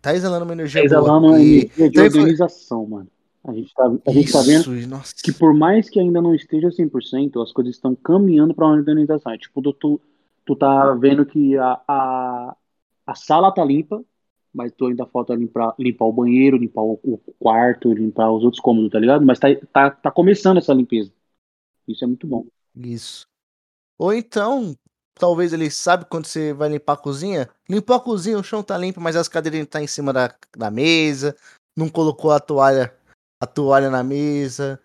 Tá exalando uma energia tá exalando boa. uma E energia de também foi- organização, mano. A gente tá, a gente tá vendo isso, e nossa. que por mais que ainda não esteja 100%, as coisas estão caminhando para uma organização. É tipo, tu, tu tá vendo que a, a, a sala tá limpa, mas tu ainda falta limpar, limpar o banheiro, limpar o, o quarto, limpar os outros cômodos, tá ligado? Mas tá, tá, tá começando essa limpeza. Isso é muito bom. Isso. Ou então, talvez ele sabe quando você vai limpar a cozinha? Limpou a cozinha, o chão tá limpo, mas as cadeiras tá em cima da, da mesa, não colocou a toalha, a toalha na mesa.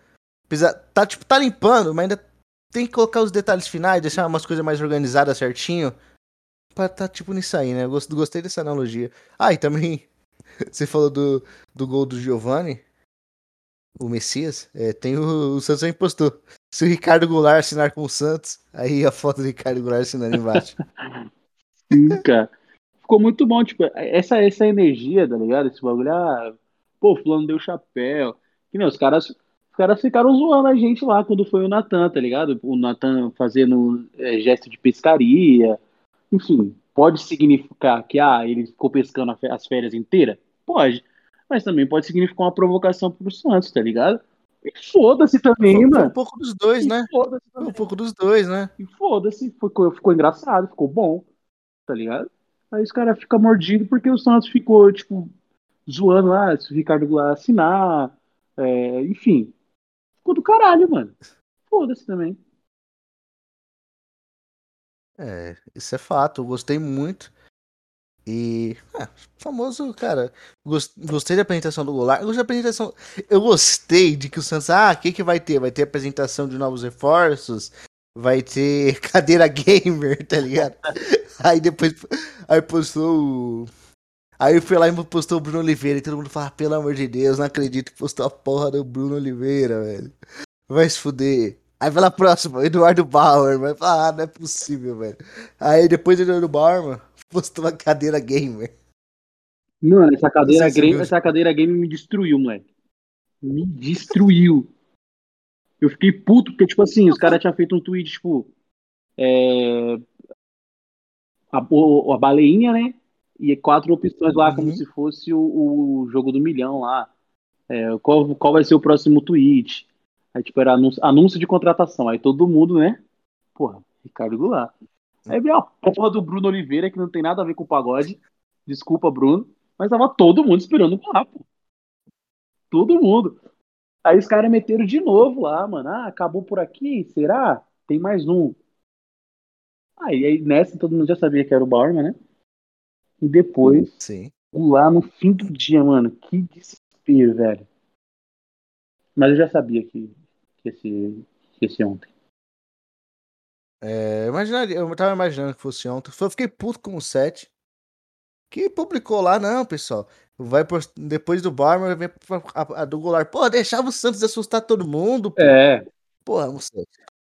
Tá tipo, tá limpando, mas ainda tem que colocar os detalhes finais, deixar umas coisas mais organizadas certinho. Pra tá tipo nisso aí, né? Eu gost- gostei dessa analogia. Ah, e também [LAUGHS] você falou do, do gol do Giovanni, o Messias. É, tem o, o Santos já impostou. Se o Ricardo Goulart assinar com o Santos, aí a foto do Ricardo Goulart assinando embaixo. [LAUGHS] Cara. Ficou muito bom, tipo, essa, essa energia, tá ligado? Esse bagulho, ah, pô, fulano deu chapéu. Que nem os caras, os caras ficaram zoando a gente lá quando foi o Natan, tá ligado? O Natan fazendo é, gesto de pescaria. Enfim, pode significar que, ah, ele ficou pescando as férias inteiras? Pode. Mas também pode significar uma provocação pro Santos, tá ligado? Foda-se também, Foi, foi um mano. pouco dos dois, E né? foda-se Foi um também. pouco dos dois, né? E foda-se, ficou, ficou engraçado, ficou bom, tá ligado? Aí os caras ficam mordidos porque o Santos ficou, tipo, zoando lá, se o Ricardo Goulart assinar, é, enfim. Ficou do caralho, mano. Foda-se também. É, isso é fato. Eu gostei muito. E. É, famoso, cara. gos- Gostei da apresentação do Goulart. Gostei da apresentação. Eu gostei de que o Santos. Ah, o que, que vai ter? Vai ter apresentação de novos reforços. Vai ter [LAUGHS] cadeira gamer, tá ligado? Aí depois. Aí postou o. Aí foi lá e postou o Bruno Oliveira. E todo mundo fala, "Ah, pelo amor de Deus, não acredito que postou a porra do Bruno Oliveira, velho. Vai se fuder. Aí vai lá próximo, Eduardo Bauer. Vai falar, ah, não é possível, velho. Aí depois do Eduardo Bauer, mano, postou uma cadeira gamer. Mano, essa cadeira, game, essa cadeira game me destruiu, moleque. Me destruiu. Eu fiquei puto, porque, tipo assim, os caras tinham feito um tweet, tipo. É, a, a baleinha, né? E quatro opções lá, como Uhum. se fosse o, o jogo do milhão lá. É, qual, qual vai ser o próximo tweet? Aí, tipo, era anúncio, anúncio de contratação. Aí todo mundo, né? Porra, Ricardo Goulart. Aí veio a porra do Bruno Oliveira, que não tem nada a ver com o pagode. Desculpa, Bruno. Mas tava todo mundo esperando lá, pô. Todo mundo. Aí os caras meteram de novo lá, mano. Ah, acabou por aqui? Será? Tem mais um. Aí, aí nessa todo mundo já sabia que era o Bauerman, né? E depois, Sim. lá no fim do dia, mano, que desespero, velho. Mas eu já sabia que, que, esse, que esse ontem. É, eu, imaginaria, eu tava imaginando que fosse ontem. Só fiquei puto com o 7. Que publicou lá, não, pessoal. Vai por, depois do Barman, vem a, a, a do Goulart. Pô, deixava o Santos assustar todo mundo, pô. É, Porra, o 7.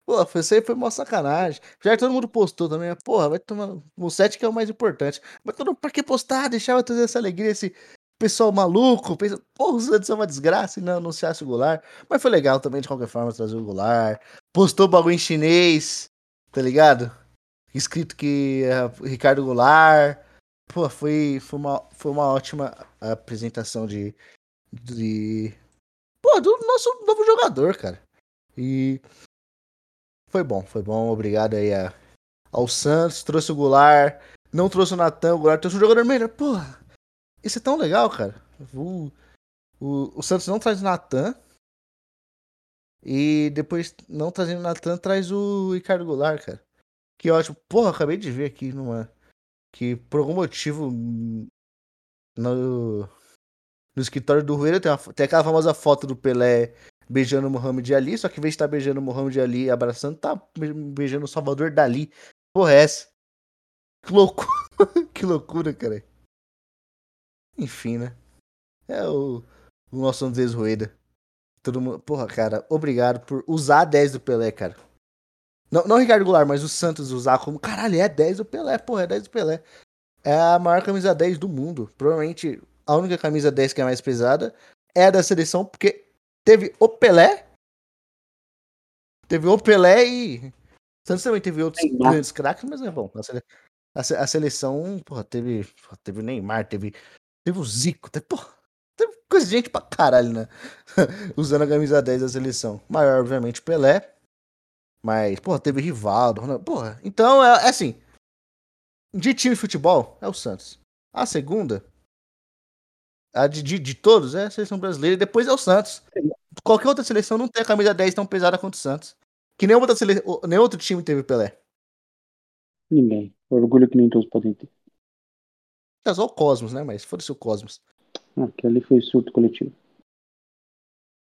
Pô, foi- isso aí foi mó sacanagem. Já todo mundo postou também. Porra, vai tomar. O 7 que é o mais importante. Mas todo pra que postar? Deixava toda essa alegria, esse pessoal maluco. Pensa, porra, o Santos é uma desgraça e não anunciasse o Goulart. Mas foi legal também, de qualquer forma, trazer o Goulart. Postou bagulho em chinês, tá ligado? Escrito que é Ricardo Goulart. Pô, foi, foi, uma, foi uma ótima apresentação de, de. Pô, do nosso novo jogador, cara. E foi bom, foi bom. Obrigado aí a, ao Santos. Trouxe o Goulart. Não trouxe o Natan, o Goulart trouxe um jogador melhor. Porra, isso é tão legal, cara. O, o, o Santos não traz o Natan. E depois, não trazendo o Natan, traz o Ricardo Goulart, cara. Que ótimo. Porra, acabei de ver aqui numa. Que por algum motivo. No, no escritório do Rueira tem, uma- tem aquela famosa foto do Pelé beijando o Muhammad Ali, só que em vez de estar beijando o Muhammad Ali e abraçando, tá be- beijando o Salvador Dali. Porra, é essa? Que loucura, [LAUGHS] que loucura, cara. Enfim, né? É o, o nosso Andrés Rueda. Todo mundo, porra, cara, obrigado por usar a 10 do Pelé, cara. Não, não o Ricardo Goulart, mas o Santos usar como, caralho, é 10 do Pelé, porra, é 10 do Pelé. É a maior camisa 10 do mundo. Provavelmente a única camisa 10 que é mais pesada é a da seleção, porque teve o Pelé. Teve o Pelé e. Santos também teve outros Neymar. grandes craques, mas é bom. A, sele- a se- a seleção, porra, teve. porra, Teve o Neymar, teve. Teve o Zico, teve, porra, coisa de gente pra caralho, né? [LAUGHS] Usando a camisa 10 da seleção. Maior, obviamente, Pelé. Mas, porra, teve Rivaldo. Ronaldo, Porra, então é, é assim. De time de futebol, é o Santos. A segunda, a de, de, de todos, é a seleção brasileira. E depois é o Santos. Qualquer outra seleção não tem a camisa 10 tão pesada quanto o Santos. Que nenhuma outra sele... nenhum outro time teve Pelé. ninguém. Orgulho que nem todos podem ter. É só o Cosmos, né? Mas foda-se o Cosmos. Aquele ali foi surto coletivo.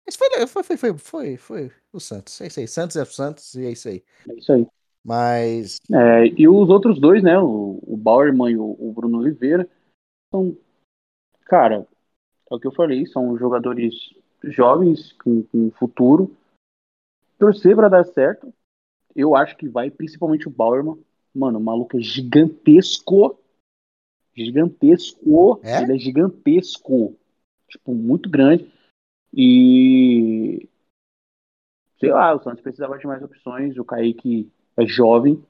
Mas foi, foi, foi, foi, foi, foi o Santos. É isso aí. Santos é o Santos e é isso aí. É isso aí. Mas. É, e os outros dois, né? O, o Bauerman e o, o Bruno Oliveira, são, cara, é o que eu falei, são jogadores jovens com, com futuro. Torcer pra dar certo. Eu acho que vai, principalmente o Bauerman. Mano, o maluco é gigantesco. Gigantesco. É? Ele é gigantesco. Tipo, muito grande. E. Sei lá, o Santos precisava de mais opções. O Kaique é jovem.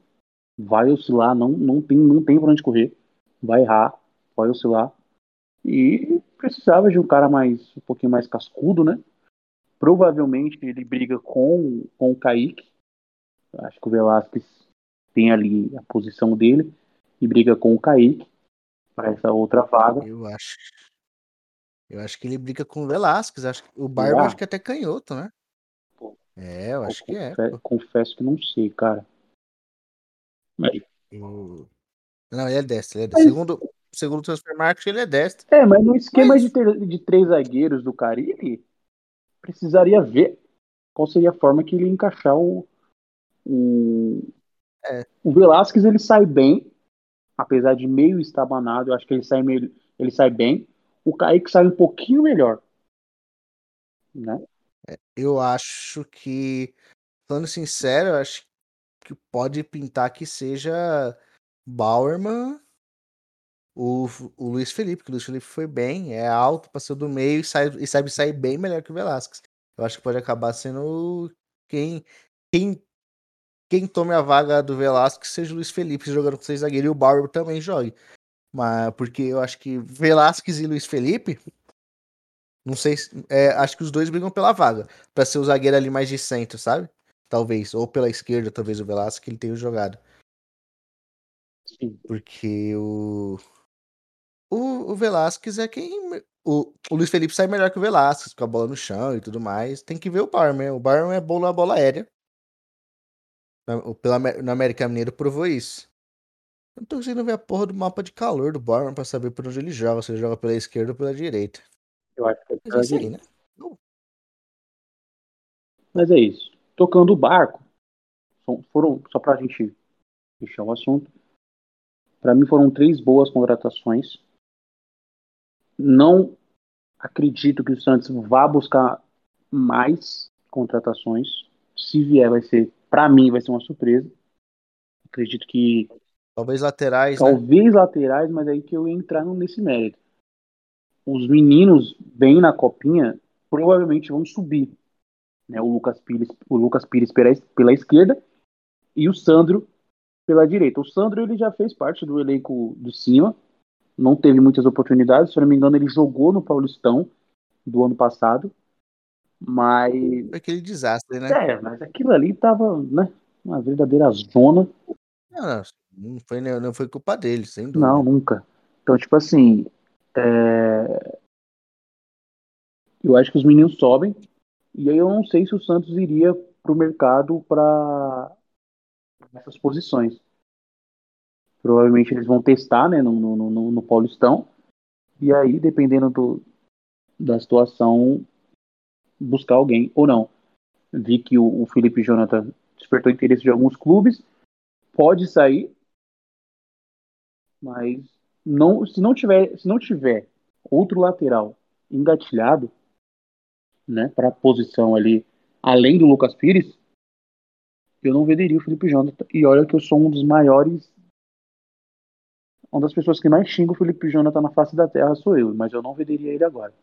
Vai oscilar, não, não, tem, não tem pra onde correr. Vai errar, vai oscilar. E precisava de um cara mais um pouquinho mais cascudo, né? Provavelmente ele briga com, com o Kaique. Acho que o Velasquez tem ali a posição dele e briga com o Kaique para essa outra vaga. Eu acho. Eu acho que ele briga com o Velasquez. Acho que o Barba Será? acho que é até canhoto, né? Pô. É, eu acho que é. Pô. Confesso que não sei, cara. Mas- Não, ele é destro. Ele é destro. Segundo, segundo o Transfer Market, ele é destro. É, mas no esquema Mas- de, ter- de três zagueiros do Caribe, precisaria ver qual seria a forma que ele encaixar o. O, É. o Velasquez ele sai bem, apesar de meio estabanado, eu acho que ele sai, meio, ele sai bem. O Kaique sai um pouquinho melhor. Né? Eu acho que, falando sincero, eu acho que pode pintar que seja Bauerman, o, o Luiz Felipe, que o Luiz Felipe foi bem, é alto, passou do meio e, sai, e sabe sair bem melhor que o Velasquez. Eu acho que pode acabar sendo quem, quem, quem tome a vaga do Velasquez seja o Luiz Felipe jogando com seis zagueiros e o Bauer também jogue. Mas porque eu acho que Velasquez e Luiz Felipe, não sei, se- é, acho que os dois brigam pela vaga, Pra ser o zagueiro ali mais de centro, sabe? Talvez, ou pela esquerda, talvez o Velasquez que ele tenha jogado. Sim. Porque o. o, o Velasquez é quem. O, o Luiz Felipe sai melhor que o Velasquez, com a bola no chão e tudo mais. Tem que ver o Barman. O Barman é bom na bola aérea. Na, pela, no América Mineiro provou isso. Eu não tô conseguindo ver a porra do mapa de calor do Barman pra saber por onde ele joga. Se ele joga pela esquerda ou pela direita. Eu acho que é é isso aí, né? Mas é isso. Tocando o barco, foram, só pra gente fechar o assunto, para mim foram três boas contratações. Não acredito que o Santos vá buscar mais contratações. Se vier, vai ser, para mim, vai ser uma surpresa. Acredito que. Talvez laterais. Né? Talvez né? laterais, mas aí que eu ia entrar nesse mérito. Os meninos, bem na copinha, provavelmente vão subir. Né? O Lucas Pires, o Lucas Pires pela, pela esquerda e o Sandro pela direita. O Sandro ele já fez parte do elenco do cima, não teve muitas oportunidades, se não me engano ele jogou no Paulistão do ano passado, mas foi aquele desastre, né? É, mas aquilo ali tava, né, uma verdadeira zona. Não, não foi não foi culpa dele, sem dúvida. Não, nunca. Então, tipo assim, é... eu acho que os meninos sobem e aí eu não sei se o Santos iria pro mercado para nessas posições. Provavelmente eles vão testar né, no, no, no, no Paulistão. E aí, dependendo do, da situação, buscar alguém ou não. Vi que o, o Felipe Jonathan despertou interesse de alguns clubes. Pode sair, mas não, se não tiver, se não tiver outro lateral engatilhado, né, para a posição ali além do Lucas Pires, eu não venderia o Felipe Jonathan. E olha que eu sou um dos maiores. Uma das pessoas que mais xinga o Felipe Jonathan na face da terra sou eu, mas eu não venderia ele agora.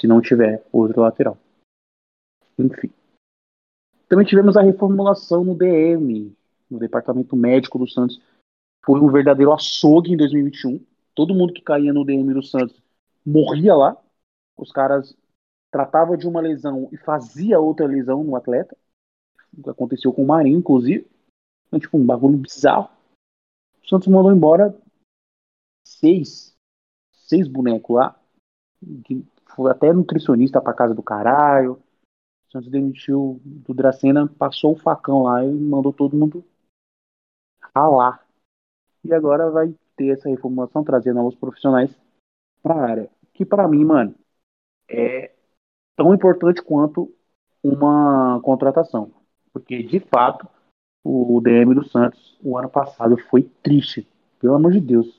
Se não tiver outro lateral. Enfim. Também tivemos a reformulação no DM, no departamento médico do Santos. Foi um verdadeiro açougue em 2021. Todo mundo que caía no DM do Santos morria lá. Os caras tratavam de uma lesão e fazia outra lesão no atleta aconteceu com o Marinho, inclusive. Então, tipo, um bagulho bizarro. O Santos mandou embora seis, seis bonecos lá. Que foi até nutricionista pra casa do caralho. O Santos demitiu do Dracena, passou o facão lá e mandou todo mundo ralar. E agora vai ter essa reformulação, trazendo novos profissionais pra área. Que para mim, mano, é tão importante quanto uma contratação. Porque, de fato, o DM do Santos, o ano passado, foi triste. Pelo amor de Deus.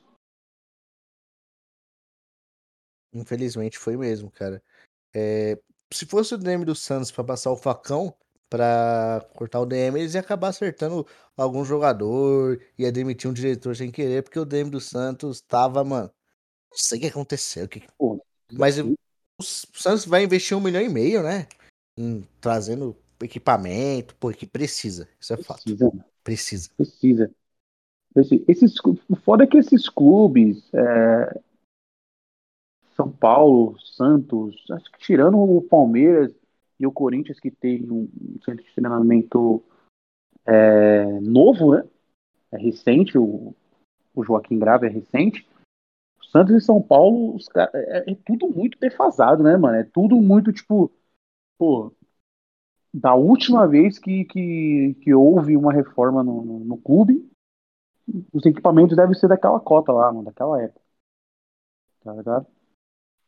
Infelizmente foi mesmo, cara. É, se fosse o DM do Santos para passar o facão para cortar o DM, eles iam acabar acertando algum jogador, ia demitir um diretor sem querer, porque o DM do Santos tava, mano. Não sei o que aconteceu. Que... Mas o Santos vai investir um milhão e meio, né? Em, trazendo equipamento, pô, que precisa. Isso é precisa. fato. Precisa. Precisa. Esses, o foda é que esses clubes, é, São Paulo, Santos, acho que tirando o Palmeiras e o Corinthians, que tem um centro de treinamento é, novo, né? É recente, o, o Joaquim Grave é recente. Santos e São Paulo, os, é, é, tudo muito defasado, né, mano? É tudo muito tipo, pô, da última vez que, que, que houve uma reforma no, no, no, clube, os equipamentos devem ser daquela cota lá, mano, daquela época. Tá ligado?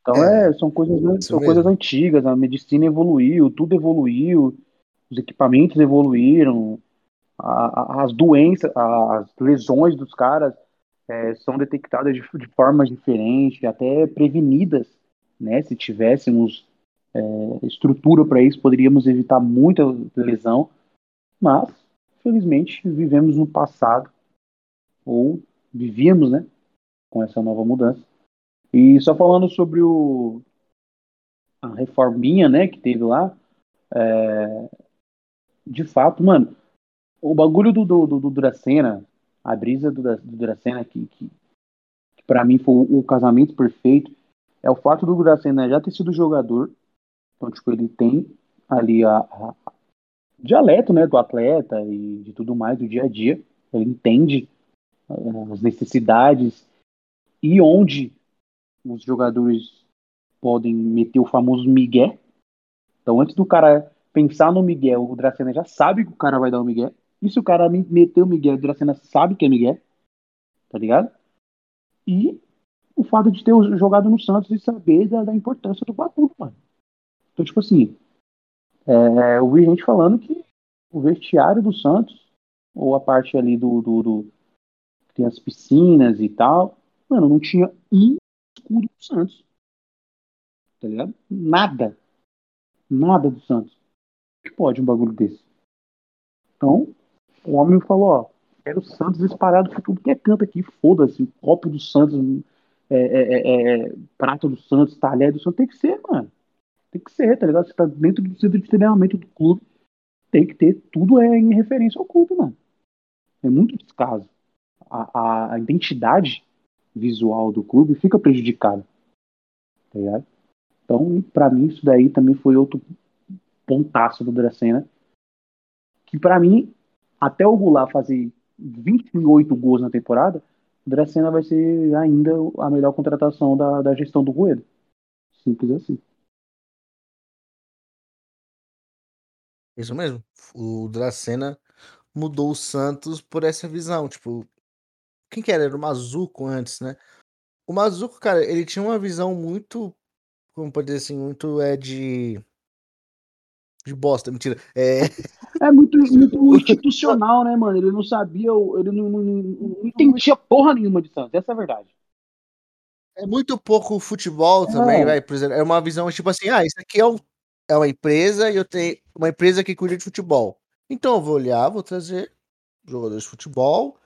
Então é, é são, coisas, são coisas antigas, a medicina evoluiu, tudo evoluiu, os equipamentos evoluíram, a, a, as doenças, as lesões dos caras é, são detectadas de, de formas diferentes, até prevenidas, né? Se tivéssemos é, estrutura para isso, poderíamos evitar muita lesão, mas, felizmente, vivemos no passado, ou vivíamos, né, com essa nova mudança. E só falando sobre o, a reforminha, né, que teve lá, é, de fato, mano, o bagulho do, do, do Dracena, a brisa do, do Dracena, que, que, que para mim foi o, casamento perfeito, é o fato do Dracena já ter sido jogador, então, tipo, ele tem ali a, a, dialeto, né, do atleta e de tudo mais do dia a dia. Ele entende uh, as necessidades e onde os jogadores podem meter o famoso migué. Então, antes do cara pensar no migué, o Dracena já sabe que o cara vai dar o migué. E se o cara meter o migué, o Dracena sabe que é migué. Tá ligado? E o fato de ter jogado no Santos e saber da, da importância do bagulho, mano. Então, tipo assim, é, eu vi gente falando que o vestiário do Santos, ou a parte ali do, do, do tem as piscinas e tal, mano, não tinha um escudo do Santos. Tá ligado? Nada. Nada do Santos. Que pode um bagulho desse? Então, o homem falou, ó, quero o Santos espalhado por tudo que é canto aqui, foda-se, o copo do Santos, é, é, é, é, prato do Santos, talher do Santos, tem que ser, mano. Tem que ser, tá ligado? Você tá dentro do centro de treinamento do clube, tem que ter, tudo é em referência ao clube, mano. É muito descaso. A, a, a identidade visual do clube fica prejudicada. Tá ligado? Então, para mim, isso daí também foi outro pontaço do Dracena. Que para mim, até o Goulart fazer 28 gols na temporada, o Dracena vai ser ainda a melhor contratação da, da gestão do Ruedo. Simples assim. Isso mesmo. O Dracena mudou o Santos por essa visão. Tipo, quem que era? Era o Mazuco antes, né? O Mazuco, cara, ele tinha uma visão muito. Como pode dizer assim? Muito é de. De bosta, mentira. É, É muito, [LAUGHS] muito institucional, né, mano? Ele não sabia, ele não, não, não entendia porra nenhuma de Santos, essa é a verdade. é muito pouco futebol também, É. vai. Por exemplo, é uma visão tipo assim: ah, isso aqui é, um, é uma empresa e eu tenho uma empresa que cuida de futebol. Então eu vou olhar, vou trazer jogadores de futebol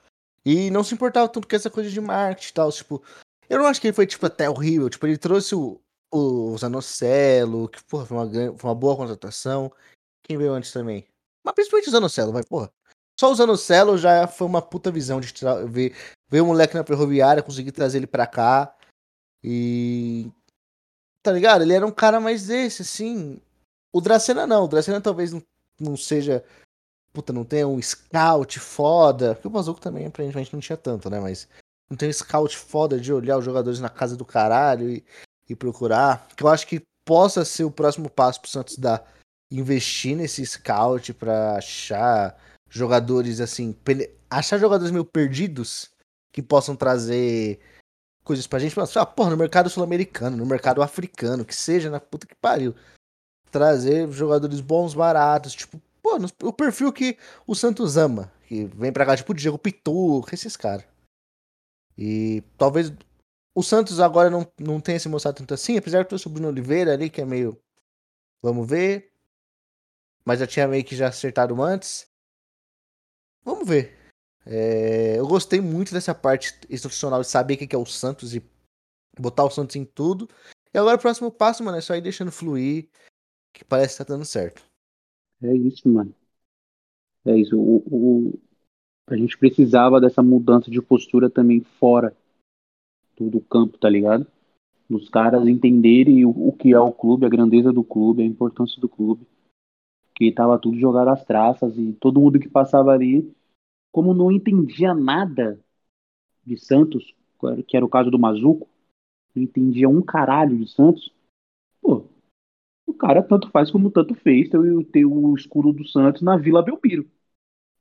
e não se importava tanto com essa coisa de marketing e tal. Tipo, eu não acho que ele foi tipo até horrível. Tipo, ele trouxe o, o Zanocelo, que porra, foi uma, foi uma boa contratação. Quem veio antes também? Mas principalmente o Zanocelo, vai, porra. Só o Zanocelo já foi uma puta visão de ver, ver o moleque na ferroviária, conseguir trazer ele pra cá. E. Tá ligado? Ele era um cara mais desse, assim. O Dracena não. O Dracena talvez não, não seja. Puta, não tenha um scout foda. Porque o Bazuco também, aparentemente, não tinha tanto, né? Mas não tem um scout foda de olhar os jogadores na casa do caralho e, e procurar. Que eu acho que possa ser o próximo passo pro Santos dar. Investir nesse scout pra achar jogadores assim. Achar jogadores meio perdidos que possam trazer coisas pra gente. Ah, porra, no mercado sul-americano, no mercado africano, que seja, na puta que pariu. Trazer jogadores bons, baratos, tipo, pô, no- o perfil que o Santos ama. Que vem pra cá, tipo, o Diego Pituca, esses caras. E talvez o Santos agora não, não tenha se mostrado tanto assim, apesar de ter o Bruno Oliveira ali, que é meio. Vamos ver. Mas já tinha meio que já acertado antes. Vamos ver. É, eu gostei muito dessa parte institucional de saber o que que é o Santos e botar o Santos em tudo. E agora o próximo passo, mano, é só ir deixando fluir, que parece que tá dando certo. É isso, mano. É isso. O, o- a gente precisava dessa mudança de postura também fora do, campo, tá ligado? Dos caras entenderem o, o que é o clube, a grandeza do clube, a importância do clube. Que tava tudo jogado às traças e todo mundo que passava ali, como não entendia nada de Santos, que era o caso do Mazuco, não entendia um caralho de Santos, pô, o cara tanto faz como tanto fez ter, o- ter o escudo do Santos na Vila Belmiro,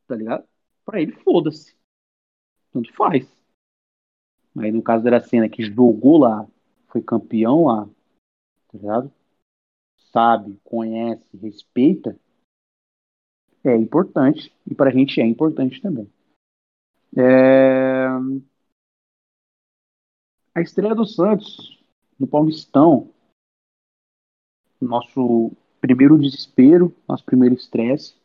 tá ligado? Pra ele, foda-se. Tanto faz. Aí no caso da Aracena, que jogou lá, foi campeão lá, tá ligado? Sabe, conhece, respeita, é importante. E pra gente é importante também. É, A estreia do Santos no Paulistão, nosso primeiro desespero, nosso primeiro estresse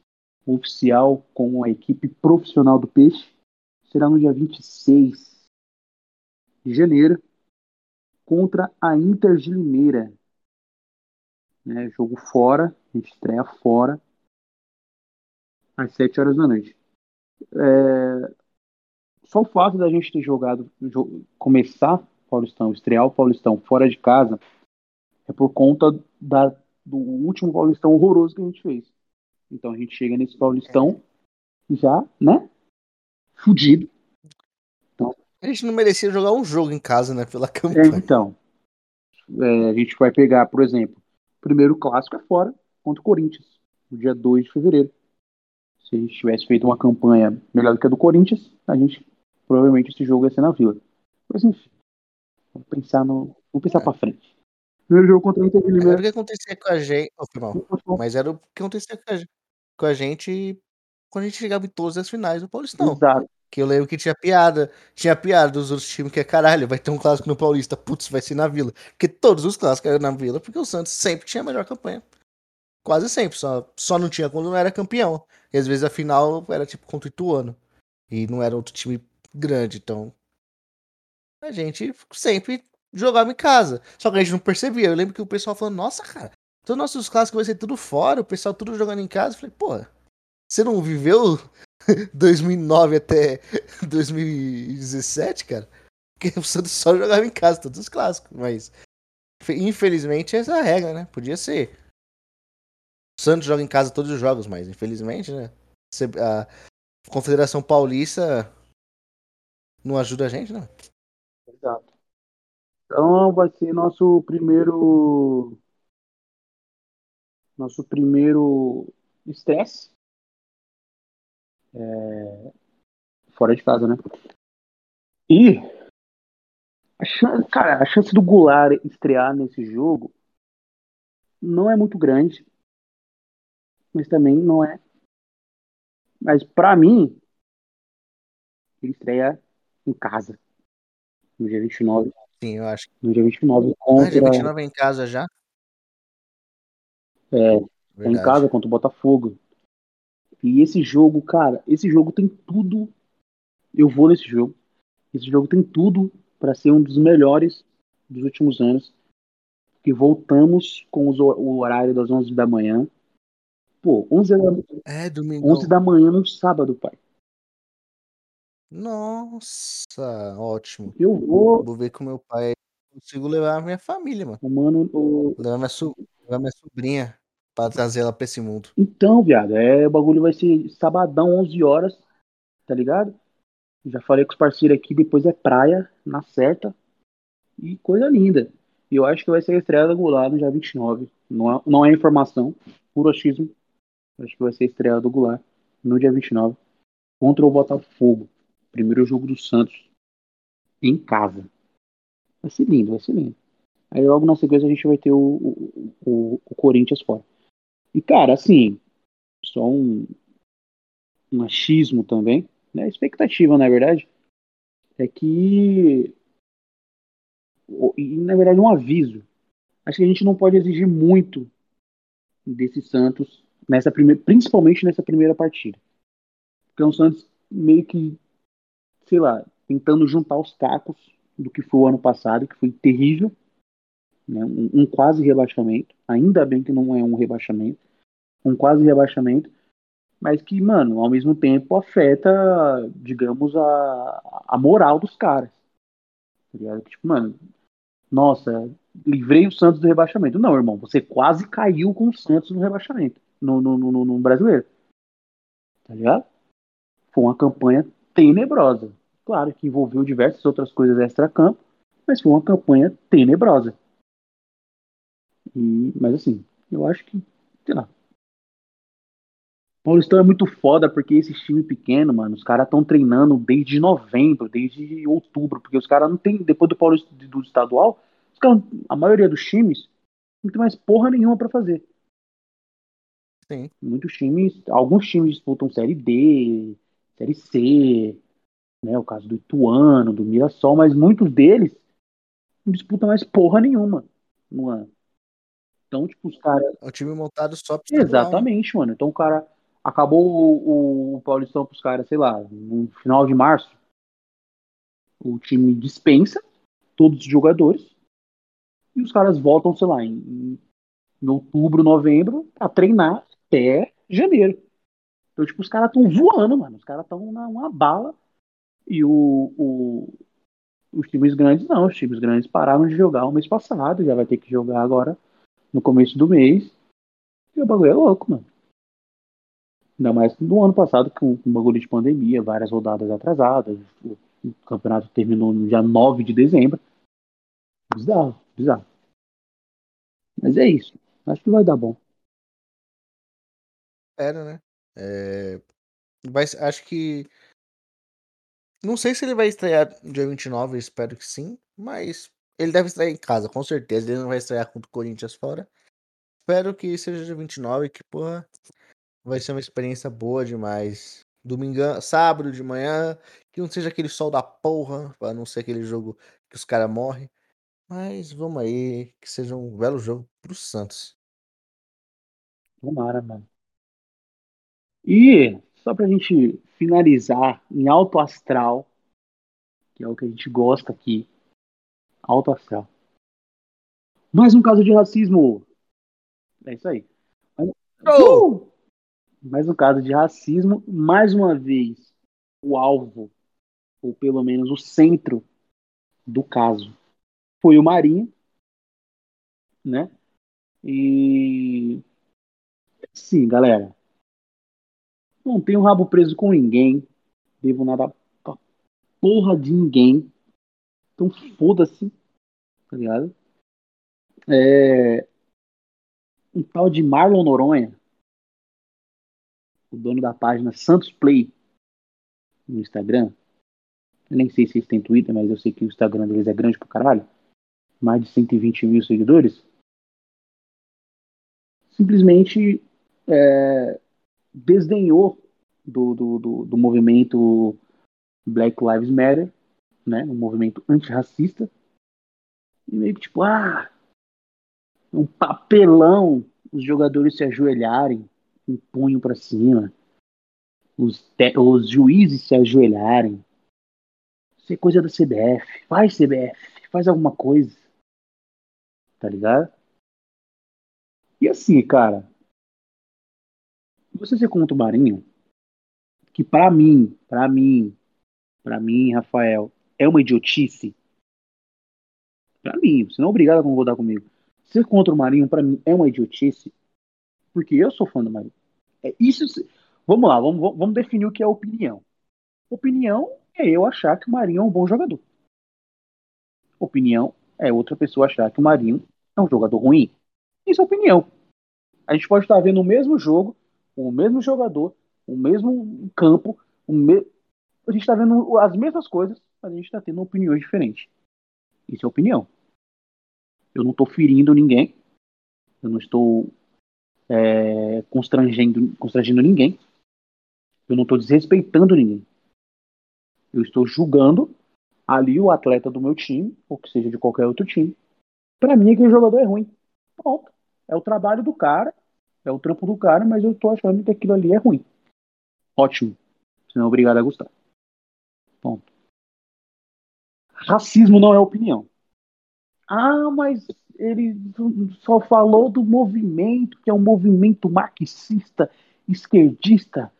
oficial com a equipe profissional do Peixe, será no dia 26 de janeiro contra a Inter de Limeira. Né? Jogo fora, a gente estreia fora às 7 horas da noite. É, Só o fato da gente ter jogado, jo- começar Paulistão, estrear o Paulistão fora de casa, é por conta da, do último Paulistão horroroso que a gente fez. Então a gente chega nesse Paulistão já, né? Fudido. A gente não merecia jogar um jogo em casa, né? Pela É, campanha. então. é, a gente vai pegar, por exemplo, primeiro clássico é fora contra o Corinthians, no dia 2 de fevereiro. Se a gente tivesse feito uma campanha melhor do que a do Corinthians, a gente provavelmente esse jogo ia ser na Vila. Mas enfim, vamos pensar no, vamos pensar É. para frente. Primeiro jogo contra o Inter de Era o Limeira. que acontecia com a gente. Oh. Mas era o que acontecia com a, gen- com a gente quando a gente chegava em todas as finais do Paulistão. Exato. Que eu lembro que tinha piada. Tinha piada dos outros times que é caralho, vai ter um clássico no Paulista. Putz, vai ser na Vila. Porque todos os clássicos eram na Vila, porque o Santos sempre tinha a melhor campanha. Quase sempre. Só, só não tinha quando não era campeão. E às vezes a final era tipo contra o Ituano. E não era outro time grande. Então. A gente sempre jogava em casa. Só que a gente não percebia. Eu lembro que o pessoal falando, nossa, cara, todos os nossos clássicos vai ser tudo fora, o pessoal tudo jogando em casa. Eu falei, pô, você não viveu [LAUGHS] 2009 até 2017, cara? Porque o Santos só jogava em casa, todos os clássicos. Mas, fe- infelizmente, essa é a regra, né? Podia ser. O Santos joga em casa todos os jogos, mas infelizmente, né? A Confederação Paulista não ajuda a gente, né? Exato. Então vai ser nosso primeiro. Nosso primeiro estresse. É, Fora de casa, né? E. A chance, cara, a chance do Goulart estrear nesse jogo não é muito grande. Mas também não é. Mas pra mim, ele estreia em casa. No dia 29. Sim, eu acho. No dia 29 Ah, contra. dia 29 é em casa já? É, É em casa contra o Botafogo. E esse jogo, cara, esse jogo tem tudo. Eu vou nesse jogo. Esse jogo tem tudo para ser um dos melhores dos últimos anos. Que voltamos com os o horário das 11 da manhã. Pô, 11 da, É, domingo. 11 da manhã no sábado, pai. Nossa, ótimo. Eu vou, Vou ver com meu pai. Consigo levar a minha família, mano. mano. o- Levar minha, so... levar minha sobrinha pra trazer ela pra esse mundo. Então, viado, é, o bagulho vai ser sabadão, 11 horas, tá ligado? Já falei com os parceiros aqui, depois é praia, na certa. E coisa linda. E eu acho que vai ser a estreia da Goulart no dia 29. Não é, não é informação, puro achismo. Acho que vai ser a estreia do Goulart no dia 29 contra o Botafogo. Primeiro jogo do Santos em casa. Vai ser lindo, vai ser lindo. Aí logo na sequência a gente vai ter o, o, o, o Corinthians fora. E cara, assim, só um, um achismo também, né? Expectativa, na verdade, é que e na verdade um aviso. Acho que a gente não pode exigir muito desse Santos nessa primeira, principalmente nessa primeira partida. Porque é um Santos meio que, sei lá, tentando juntar os cacos do que foi o ano passado, que foi terrível, né? um, um quase rebaixamento. Ainda bem que não é um rebaixamento, um quase rebaixamento, mas que, mano, ao mesmo tempo afeta, digamos, a, a moral dos caras. Tá Tipo, mano, nossa, livrei o Santos do rebaixamento. Não, irmão, você quase caiu com o Santos no rebaixamento, no, no, no, no brasileiro. Tá ligado? Foi uma campanha tenebrosa. Claro que envolveu diversas outras coisas extra-campo, mas foi uma campanha tenebrosa. E, mas assim, eu acho que, sei lá. Paulistão é muito foda porque esses times pequenos, mano, os caras estão treinando desde novembro, desde outubro, porque os caras não tem, depois do Paulista do estadual, caras, a maioria dos times não tem mais porra nenhuma pra fazer. Sim. Muitos times, alguns times disputam Série D, Série C, né, o caso do Ituano, do Mirassol, mas muitos deles não disputam mais porra nenhuma no ano. Então, tipo, os caras É um time montado só né? Exatamente, mano. Então o cara acabou o, o, o Paulistão pros caras, sei lá, no final de março. O time dispensa todos os jogadores e os caras voltam, sei lá, em, em outubro, novembro, pra treinar até janeiro. Então, tipo, os caras estão voando, mano. Os caras estão numa bala. E o, o- os times grandes não. Os times grandes pararam de jogar o mês passado. Já vai ter que jogar agora no começo do mês. E o bagulho é louco, mano. Ainda mais no ano passado, com o bagulho de pandemia, várias rodadas atrasadas. O, o campeonato terminou no dia 9 de dezembro. Bizarro, bizarro. Mas é isso. Acho que vai dar bom. Era, né? É... Vai... Acho que. Não sei se ele vai estrear dia 29, eu espero que sim. Mas ele deve estrear em casa, com certeza. Ele não vai estrear contra o Corinthians fora. Espero que seja dia 29, que, porra, vai ser uma experiência boa demais. Domingão, sábado de manhã, que não seja aquele sol da porra, pra não ser aquele jogo que os caras morrem. Mas vamos aí, que seja um belo jogo pro Santos. Tomara, mano. E só pra gente finalizar em alto astral, que é o que a gente gosta aqui. Alto astral. Mais um caso de racismo. É isso aí. Oh! Uh! Mais um caso de racismo. Mais uma vez, o alvo, ou pelo menos o centro do caso, foi o Marinho, né? E sim, galera, não tenho rabo preso com ninguém, devo nada pra porra de ninguém, então foda-se, tá ligado? É... Um tal de Marlon Noronha, o dono da página Santos Play no Instagram, eu nem sei se eles têm Twitter, mas eu sei que o Instagram deles é grande pra caralho, mais de 120 mil seguidores, simplesmente é, desdenhou do, do, do, do, movimento Black Lives Matter, né, um movimento antirracista, e meio que tipo, ah, um papelão os jogadores se ajoelharem, um punho para cima, os, os juízes se ajoelharem. Isso é coisa da CBF. Faz CBF, faz alguma coisa. Tá ligado? E assim, cara, você ser contra o Marinho, que para mim, para mim, para mim, Rafael, é uma idiotice. Para mim, você não é obrigado a concordar comigo. Ser contra o Marinho, para mim, é uma idiotice, porque eu sou fã do Marinho. É isso. Vamos lá, vamos, vamos definir o que é opinião. Opinião é eu achar que o Marinho é um bom jogador. Opinião é outra pessoa achar que o Marinho é um jogador ruim. Isso é opinião. A gente pode estar vendo o mesmo jogo, o mesmo jogador, o mesmo campo, o me... a gente está vendo as mesmas coisas, mas a gente está tendo opiniões diferentes. Isso é opinião. Eu não estou ferindo ninguém, eu não estou é, constrangendo, constrangendo ninguém, eu não estou desrespeitando ninguém. Eu estou julgando ali o atleta do meu time, ou que seja de qualquer outro time. Para mim, aquele jogador é ruim. Pronto. É o trabalho do cara, é o trampo do cara, mas eu tô achando que aquilo ali é ruim. Ótimo. Você não é obrigado a gostar. Ponto. Racismo não é opinião. Ah, mas ele só falou do movimento, que é um movimento marxista, esquerdista,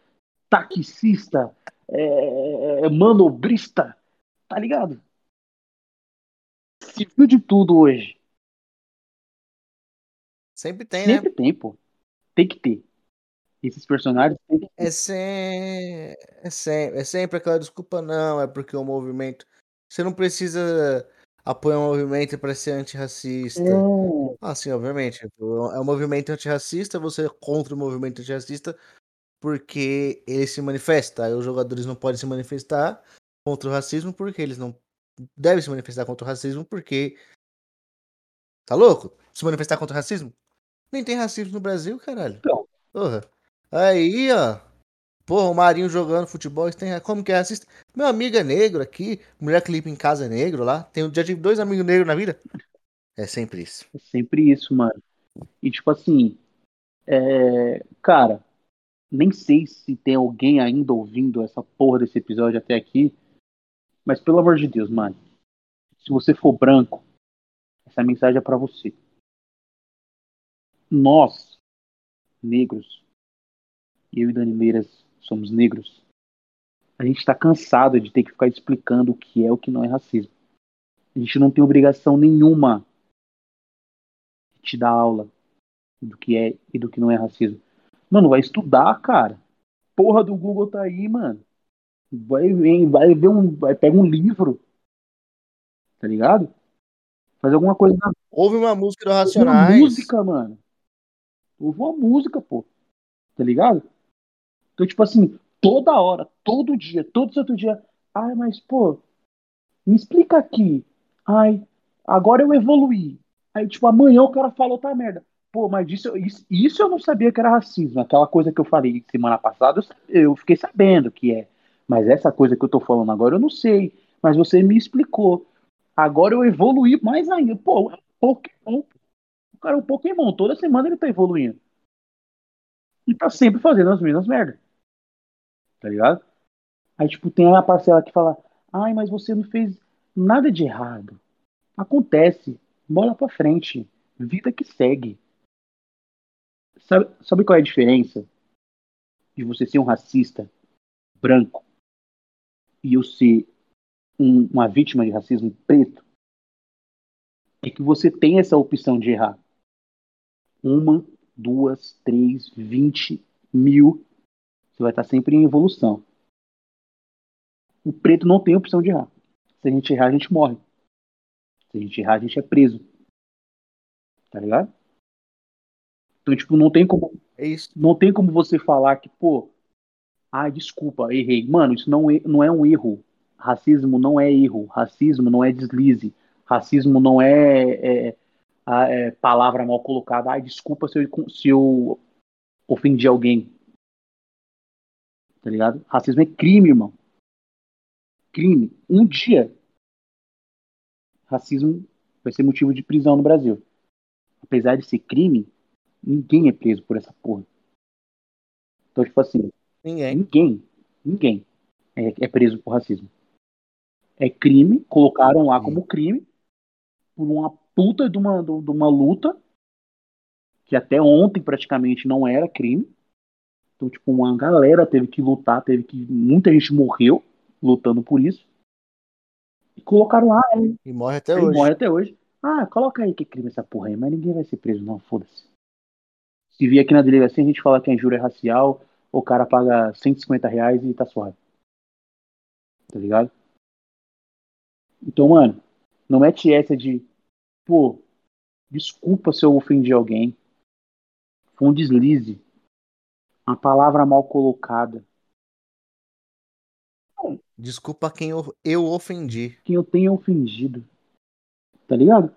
taxista, é, manobrista, tá ligado? Se viu de tudo hoje. Sempre tem, Sempre né? tem, pô. Tem que ter. Esses personagens tem que ter. É, sem... é, sempre... é sempre aquela desculpa, não, é porque o movimento. Você não precisa apoiar um movimento para ser antirracista. É. Ah, sim, obviamente. É um movimento antirracista, você é contra o movimento antirracista porque ele se manifesta. Aí os jogadores não podem se manifestar contra o racismo porque eles não devem se manifestar contra o racismo porque. Tá louco? Se manifestar contra o racismo? Nem tem racismo no Brasil, caralho. Então. Porra. Aí, ó. Porra, o Marinho jogando futebol, isso tem... como que é racista? Meu amigo é negro aqui, mulher que limpa em casa é negro lá. Tem, já tive dois amigos negros na vida. É sempre isso. É sempre isso, mano. E tipo assim, é... cara, nem sei se tem alguém ainda ouvindo essa porra desse episódio até aqui, mas pelo amor de Deus, mano, se você for branco, essa mensagem é para você. Nós, negros, eu e Dani Meiras somos negros, a gente está cansado de ter que ficar explicando o que é o que não é racismo. A gente não tem obrigação nenhuma de te dar aula do que é e do que não é racismo. Mano, vai estudar, cara. Porra do Google tá aí, mano. Vai, vem, vai ver um, vai pega um livro, tá ligado? Fazer alguma coisa na Houve uma música do Ouve uma Racionais. música, mano. Houve uma música, pô. Tá ligado? Então, tipo assim, toda hora, todo dia, todo santo dia. Ai, mas, pô, me explica aqui. Ai, agora eu evoluí. Aí, tipo, amanhã o cara falou outra merda. Pô, mas isso, isso, isso eu não sabia que era racismo. Aquela coisa que eu falei semana passada, eu, fiquei sabendo que é. Mas essa coisa que eu tô falando agora, eu não sei. Mas você me explicou. Agora eu evoluí mais ainda. Pô, é Pokémon. Cara é um Pokémon. Toda semana ele tá evoluindo. E tá sempre fazendo as mesmas merdas. Tá ligado? Aí, tipo, tem uma parcela que fala: Ai, mas você não fez nada de errado. Acontece. Bola pra frente. Vida que segue. Sabe, sabe qual é a diferença de você ser um racista branco e eu ser um- uma vítima de racismo preto? É que você tem essa opção de errar. Uma, duas, três, vinte, mil. Você vai estar sempre em evolução. O preto não tem opção de errar. Se a gente errar, a gente morre. Se a gente errar, a gente é preso. Tá ligado? Então, tipo, não tem como, É isso. não tem como você falar que, pô, ai, desculpa, errei. Mano, isso não é, não é um erro. Racismo não é erro. Racismo não é deslize. Racismo não é, é, a- é palavra mal colocada. Ai, desculpa se eu, se eu ofendi alguém. Tá ligado? Racismo é crime, irmão. Crime. Um dia, racismo vai ser motivo de prisão no Brasil. Apesar de ser crime, ninguém é preso por essa porra. Então, tipo assim, Ninguém. ninguém, ninguém é, é preso por racismo. É crime, colocaram lá como crime, por uma puta de uma, de uma luta, que até ontem praticamente não era crime. Então, tipo, uma galera teve que lutar, teve que. Muita gente morreu lutando por isso. E colocaram lá, E morre até hoje. morre até hoje. Ah, coloca aí que crime essa porra aí, mas ninguém vai ser preso, não, foda-se. Se vier aqui na delegacia, a gente fala que a injúria é racial, o cara paga 150 reais e tá suave. Tá ligado? Então, mano, não mete essa de, pô, desculpa se eu ofendi alguém. Foi um deslize. Uma palavra mal colocada. Desculpa quem eu, eu ofendi. Quem eu tenha ofendido. Tá ligado?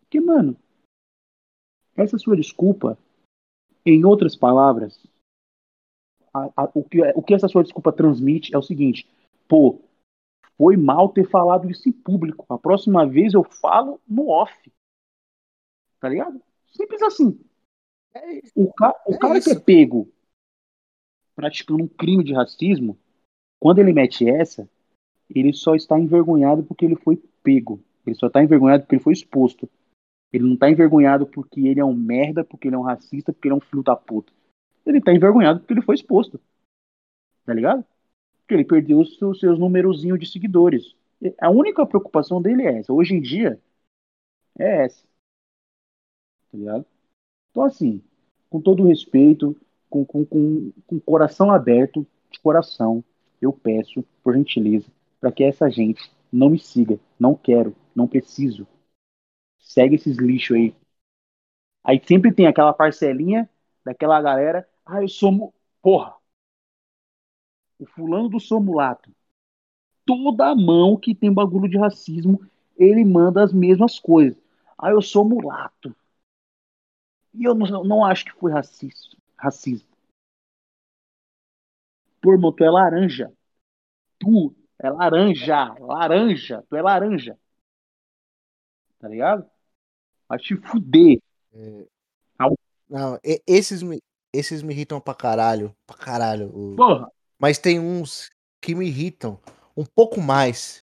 Porque, mano, essa sua desculpa, em outras palavras, a- a- o, que, o que essa sua desculpa transmite é o seguinte: pô, foi mal ter falado isso em público. A próxima vez eu falo no off. Tá ligado? Simples assim. É isso. O, ca, o É cara que é isso. pego praticando um crime de racismo, quando ele mete essa, ele só está envergonhado porque ele foi pego. Ele só está envergonhado porque ele foi exposto. Ele não está envergonhado porque ele é um merda, porque ele é um racista, porque ele é um filho da puta. Ele está envergonhado porque ele foi exposto. Tá ligado? Porque ele perdeu os seus, seus numerozinhos de seguidores. A única preocupação dele é essa. Hoje em dia, é essa. Tá ligado? Então, assim, com todo respeito, com, com, com, com coração aberto, de coração, eu peço, por gentileza, para que essa gente não me siga. Não quero, não preciso. Segue esses lixos aí. Aí sempre tem aquela parcelinha daquela galera. Ah, eu sou. Porra! O fulano do sou mulato. Toda mão que tem bagulho de racismo, ele manda as mesmas coisas. Ah, eu sou mulato. E eu não, não acho que foi racista, racismo. Pô, irmão, tu é laranja. Tu é laranja. Laranja. Tu é laranja. Tá ligado? Vai te fuder. Não, e- esses me, esses me irritam pra caralho. Pra caralho. o- Porra. Mas tem uns que me irritam um pouco mais.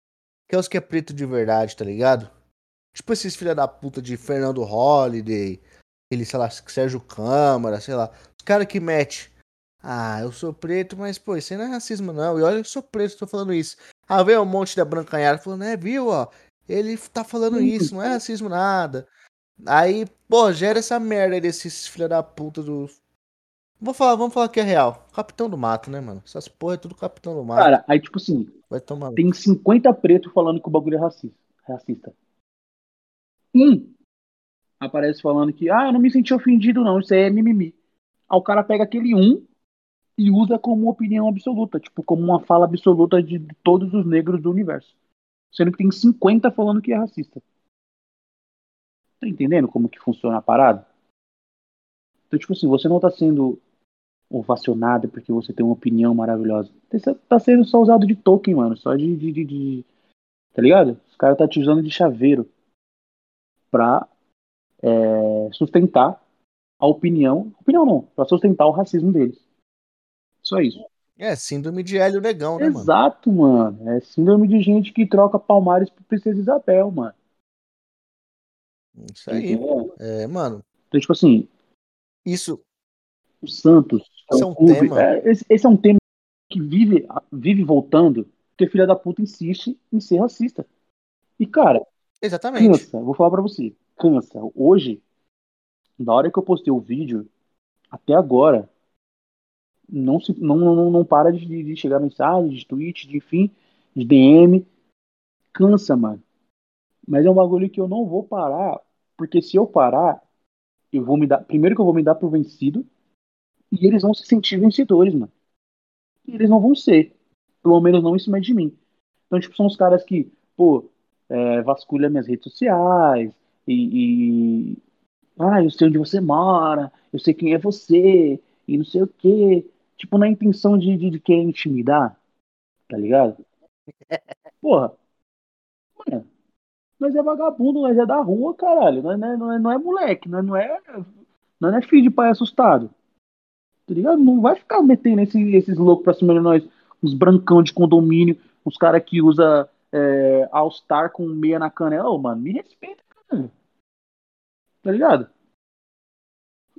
Que é os que é preto de verdade, tá ligado? Tipo esses filha da puta de Fernando Holliday, ele, sei lá, Sérgio Câmara, sei lá. Os caras que mete. Ah, eu sou preto, mas pô, isso aí não é racismo não. E olha, eu sou preto, tô falando isso. Ah, veio um monte da brancanhada falando, é, viu, ó. Ele tá falando isso, não é racismo nada. Aí, pô, gera essa merda aí desses filha da puta do. Vou falar, vamos falar que é real. Capitão do mato, né, mano? Essas porra é tudo capitão do mato. Cara, aí tipo assim, Vai tomar. tem 50 pretos falando que o bagulho é racista. racista. um aparece falando que, ah, eu não me senti ofendido, não, isso aí é mimimi. Aí o cara pega aquele um e usa como opinião absoluta, tipo, como uma fala absoluta de todos os negros do universo. Sendo que tem 50 falando que é racista. Tá entendendo como que funciona a parada? Então, tipo assim, você não tá sendo ovacionado porque você tem uma opinião maravilhosa. Tá sendo só usado de token, mano. Só de. de, de, de tá ligado? Os caras tá te usando de chaveiro pra é, sustentar a opinião. Opinião não, pra sustentar o racismo deles. Só isso. É, síndrome de Hélio Negão, né, mano? Exato, mano. É síndrome de gente que troca palmares por Princesa Isabel, mano. Isso aí. Entendeu? É, mano, Então, tipo assim, isso, o Santos. Esse é um clube- tema. é, esse, esse é um tema que vive, vive voltando, porque filha da puta insiste em ser racista. E, cara, exatamente. cansa, vou falar pra você, cansa. Hoje, na hora que eu postei o vídeo, até agora, não, se, não, não, não para de, de chegar mensagem, de tweet, de enfim, de DM. Cansa, mano. Mas é um bagulho que eu não vou parar, porque se eu parar, eu vou me dar. Primeiro que eu vou me dar por vencido, e eles vão se sentir vencedores, mano. E eles não vão ser. Pelo menos não em cima de mim. Então, tipo, são os caras que, pô, é, vasculha minhas redes sociais e, e. Ah, eu sei onde você mora, eu sei quem é você, e não sei o quê. Tipo, na intenção de, de, de querer intimidar, tá ligado? [LAUGHS] Porra. Mano, nós é vagabundo, nós é da rua, caralho. Nós não é, não é, não é moleque, nós não é, nós não é filho de pai assustado. Tá ligado? Não vai ficar metendo esse- esses loucos pra cima de nós, uns brancão de condomínio, uns caras que usa é, All-Star com meia na canela. Mano, me respeita, cara. Tá ligado?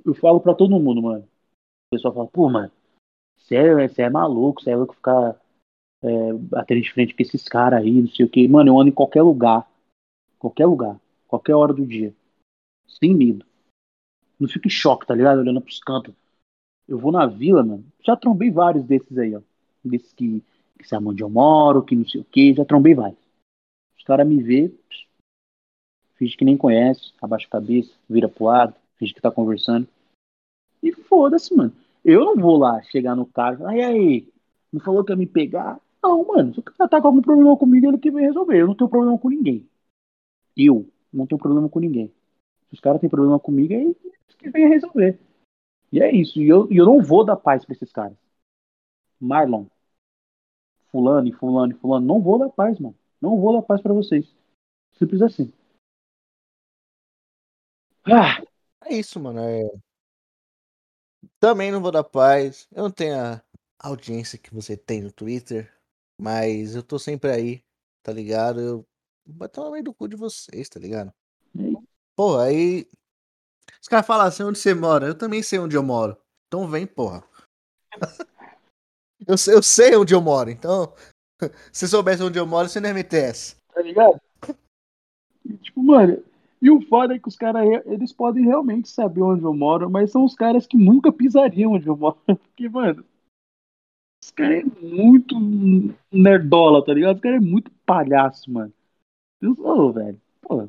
Eu falo pra todo mundo, mano. O pessoal fala, pô, mano, você é, é maluco, você é louco ficar é, batendo de frente com esses caras aí, não sei o quê. Mano, eu ando em qualquer lugar. Qualquer lugar. Qualquer hora do dia. Sem medo. Não fico em choque, tá ligado? Olhando pros cantos. Eu vou na vila, mano. Já trombei vários desses aí, ó. Desses que, que sabem onde eu moro, que não sei o quê. Já trombei vários. Os caras me vê, finge que nem conhece, abaixa a cabeça, vira pro lado, finge que tá conversando. E foda-se, mano. Eu não vou lá chegar no cara e falar, e aí, não falou que ia me pegar? Não, mano, se o cara tá com algum problema comigo, ele que vem resolver. Eu não tenho problema com ninguém. Eu não tenho problema com ninguém. Se os caras têm problema comigo, é eles que vem resolver. E é isso. E eu, e eu não vou dar paz pra esses caras. Marlon, fulano e fulano e fulano, não vou dar paz, mano. Não vou dar paz pra vocês. Simples assim. Ah, É isso, mano. é. Também não vou dar paz. Eu não tenho a audiência que você tem no Twitter, mas eu tô sempre aí, tá ligado? Eu vou tomar meio do cu de vocês, tá ligado? é Porra, aí. Os caras falam assim, onde você mora? Eu também sei onde eu moro. Então vem, porra. [LAUGHS] eu, eu sei onde eu moro, então. [LAUGHS] Se soubesse onde eu moro, você não essa. tá ligado? E, tipo, mano, e o foda é que os caras, eles podem realmente saber onde eu moro, mas são os caras que nunca pisariam onde eu moro. [LAUGHS] Porque, mano, os caras é muito nerdola, tá ligado? Os caras é muito palhaço, mano. Eu sou, velho. Pô,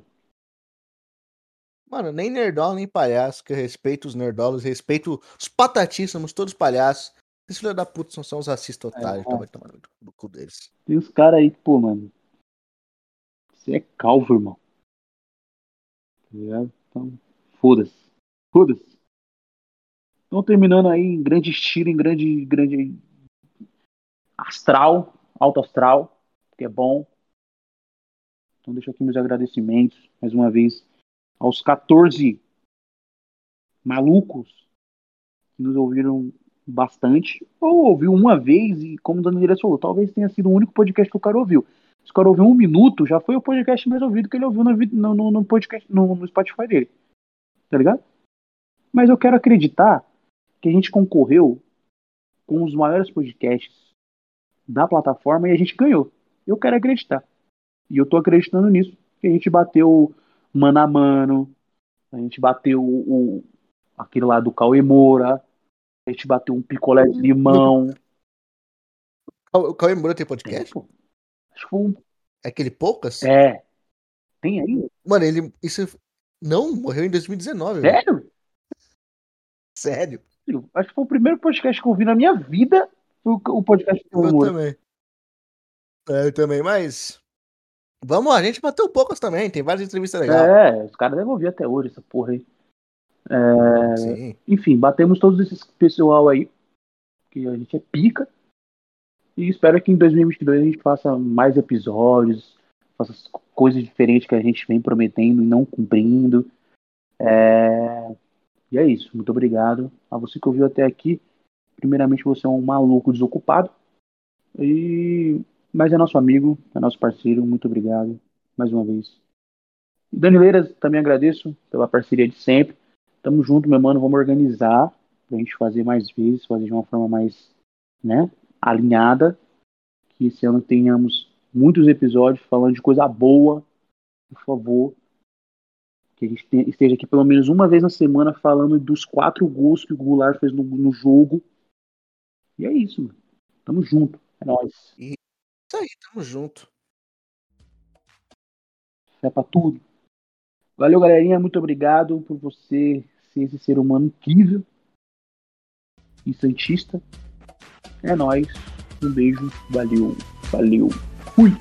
Mano, nem nerdola, nem palhaço, que eu respeito os nerdolos, respeito os patatis, somos todos palhaços. Esses filhos da puta são só uns racistas otários, então vai tomar no no cu deles. tem os caras aí pô, mano. Você é calvo, irmão. Tá ligado? Então, foda-se. Foda-se. Então, terminando aí em grande estilo, em grande, grande astral, alto astral, que é bom. Então, deixo aqui meus agradecimentos, mais uma vez, aos 14 malucos que nos ouviram bastante, ou ouviu uma vez, e como o Dani Direto falou, talvez tenha sido o único podcast que o cara ouviu. Se o cara ouviu um minuto, já foi o podcast mais ouvido que ele ouviu no, vi- no, no- no podcast, no, no Spotify dele. Tá ligado? Mas eu quero acreditar que a gente concorreu com os maiores podcasts da plataforma e a gente ganhou. Eu quero acreditar. E eu tô acreditando nisso. Que a gente bateu mano a mano, a gente bateu o, aquele lá do Cauê Moura, a gente bateu um picolé de limão. O Cauê Moura tem podcast? pô. Acho que foi um. É aquele poucas? É. Tem aí? Mano, ele. Isso. Não, morreu em 2019. Sério? Velho. Sério. Acho que foi o primeiro podcast que eu vi na minha vida. Foi o podcast do Eu também. É, eu também, mas. Vamos, a gente bateu poucas também. Tem várias entrevistas legais. É, os caras devem ouvir até hoje essa porra aí. É... Sim. Enfim, batemos todos esses pessoal aí. Que a gente é pica. E espero que em 2022 a gente faça mais episódios. Faça coisas diferentes que a gente vem prometendo e não cumprindo. É... E é isso. Muito obrigado a você que ouviu até aqui. Primeiramente, você é um maluco desocupado. E... Mas é nosso amigo, é nosso parceiro. Muito obrigado mais uma vez. E Danileiras, também agradeço pela parceria de sempre. Tamo junto, meu mano. Vamos organizar pra gente fazer mais vezes, fazer de uma forma mais, né, alinhada. Que esse ano tenhamos muitos episódios falando de coisa boa, por favor. Que a gente esteja aqui pelo menos uma vez na semana falando dos quatro gols que o Goulart fez no, no jogo. E é isso, mano. Tamo junto. É nóis. Isso aí, tamo junto. É pra tudo. Valeu, galerinha. Muito obrigado por você ser esse ser humano incrível e santista. É nóis. Um beijo. Valeu. Valeu. Fui.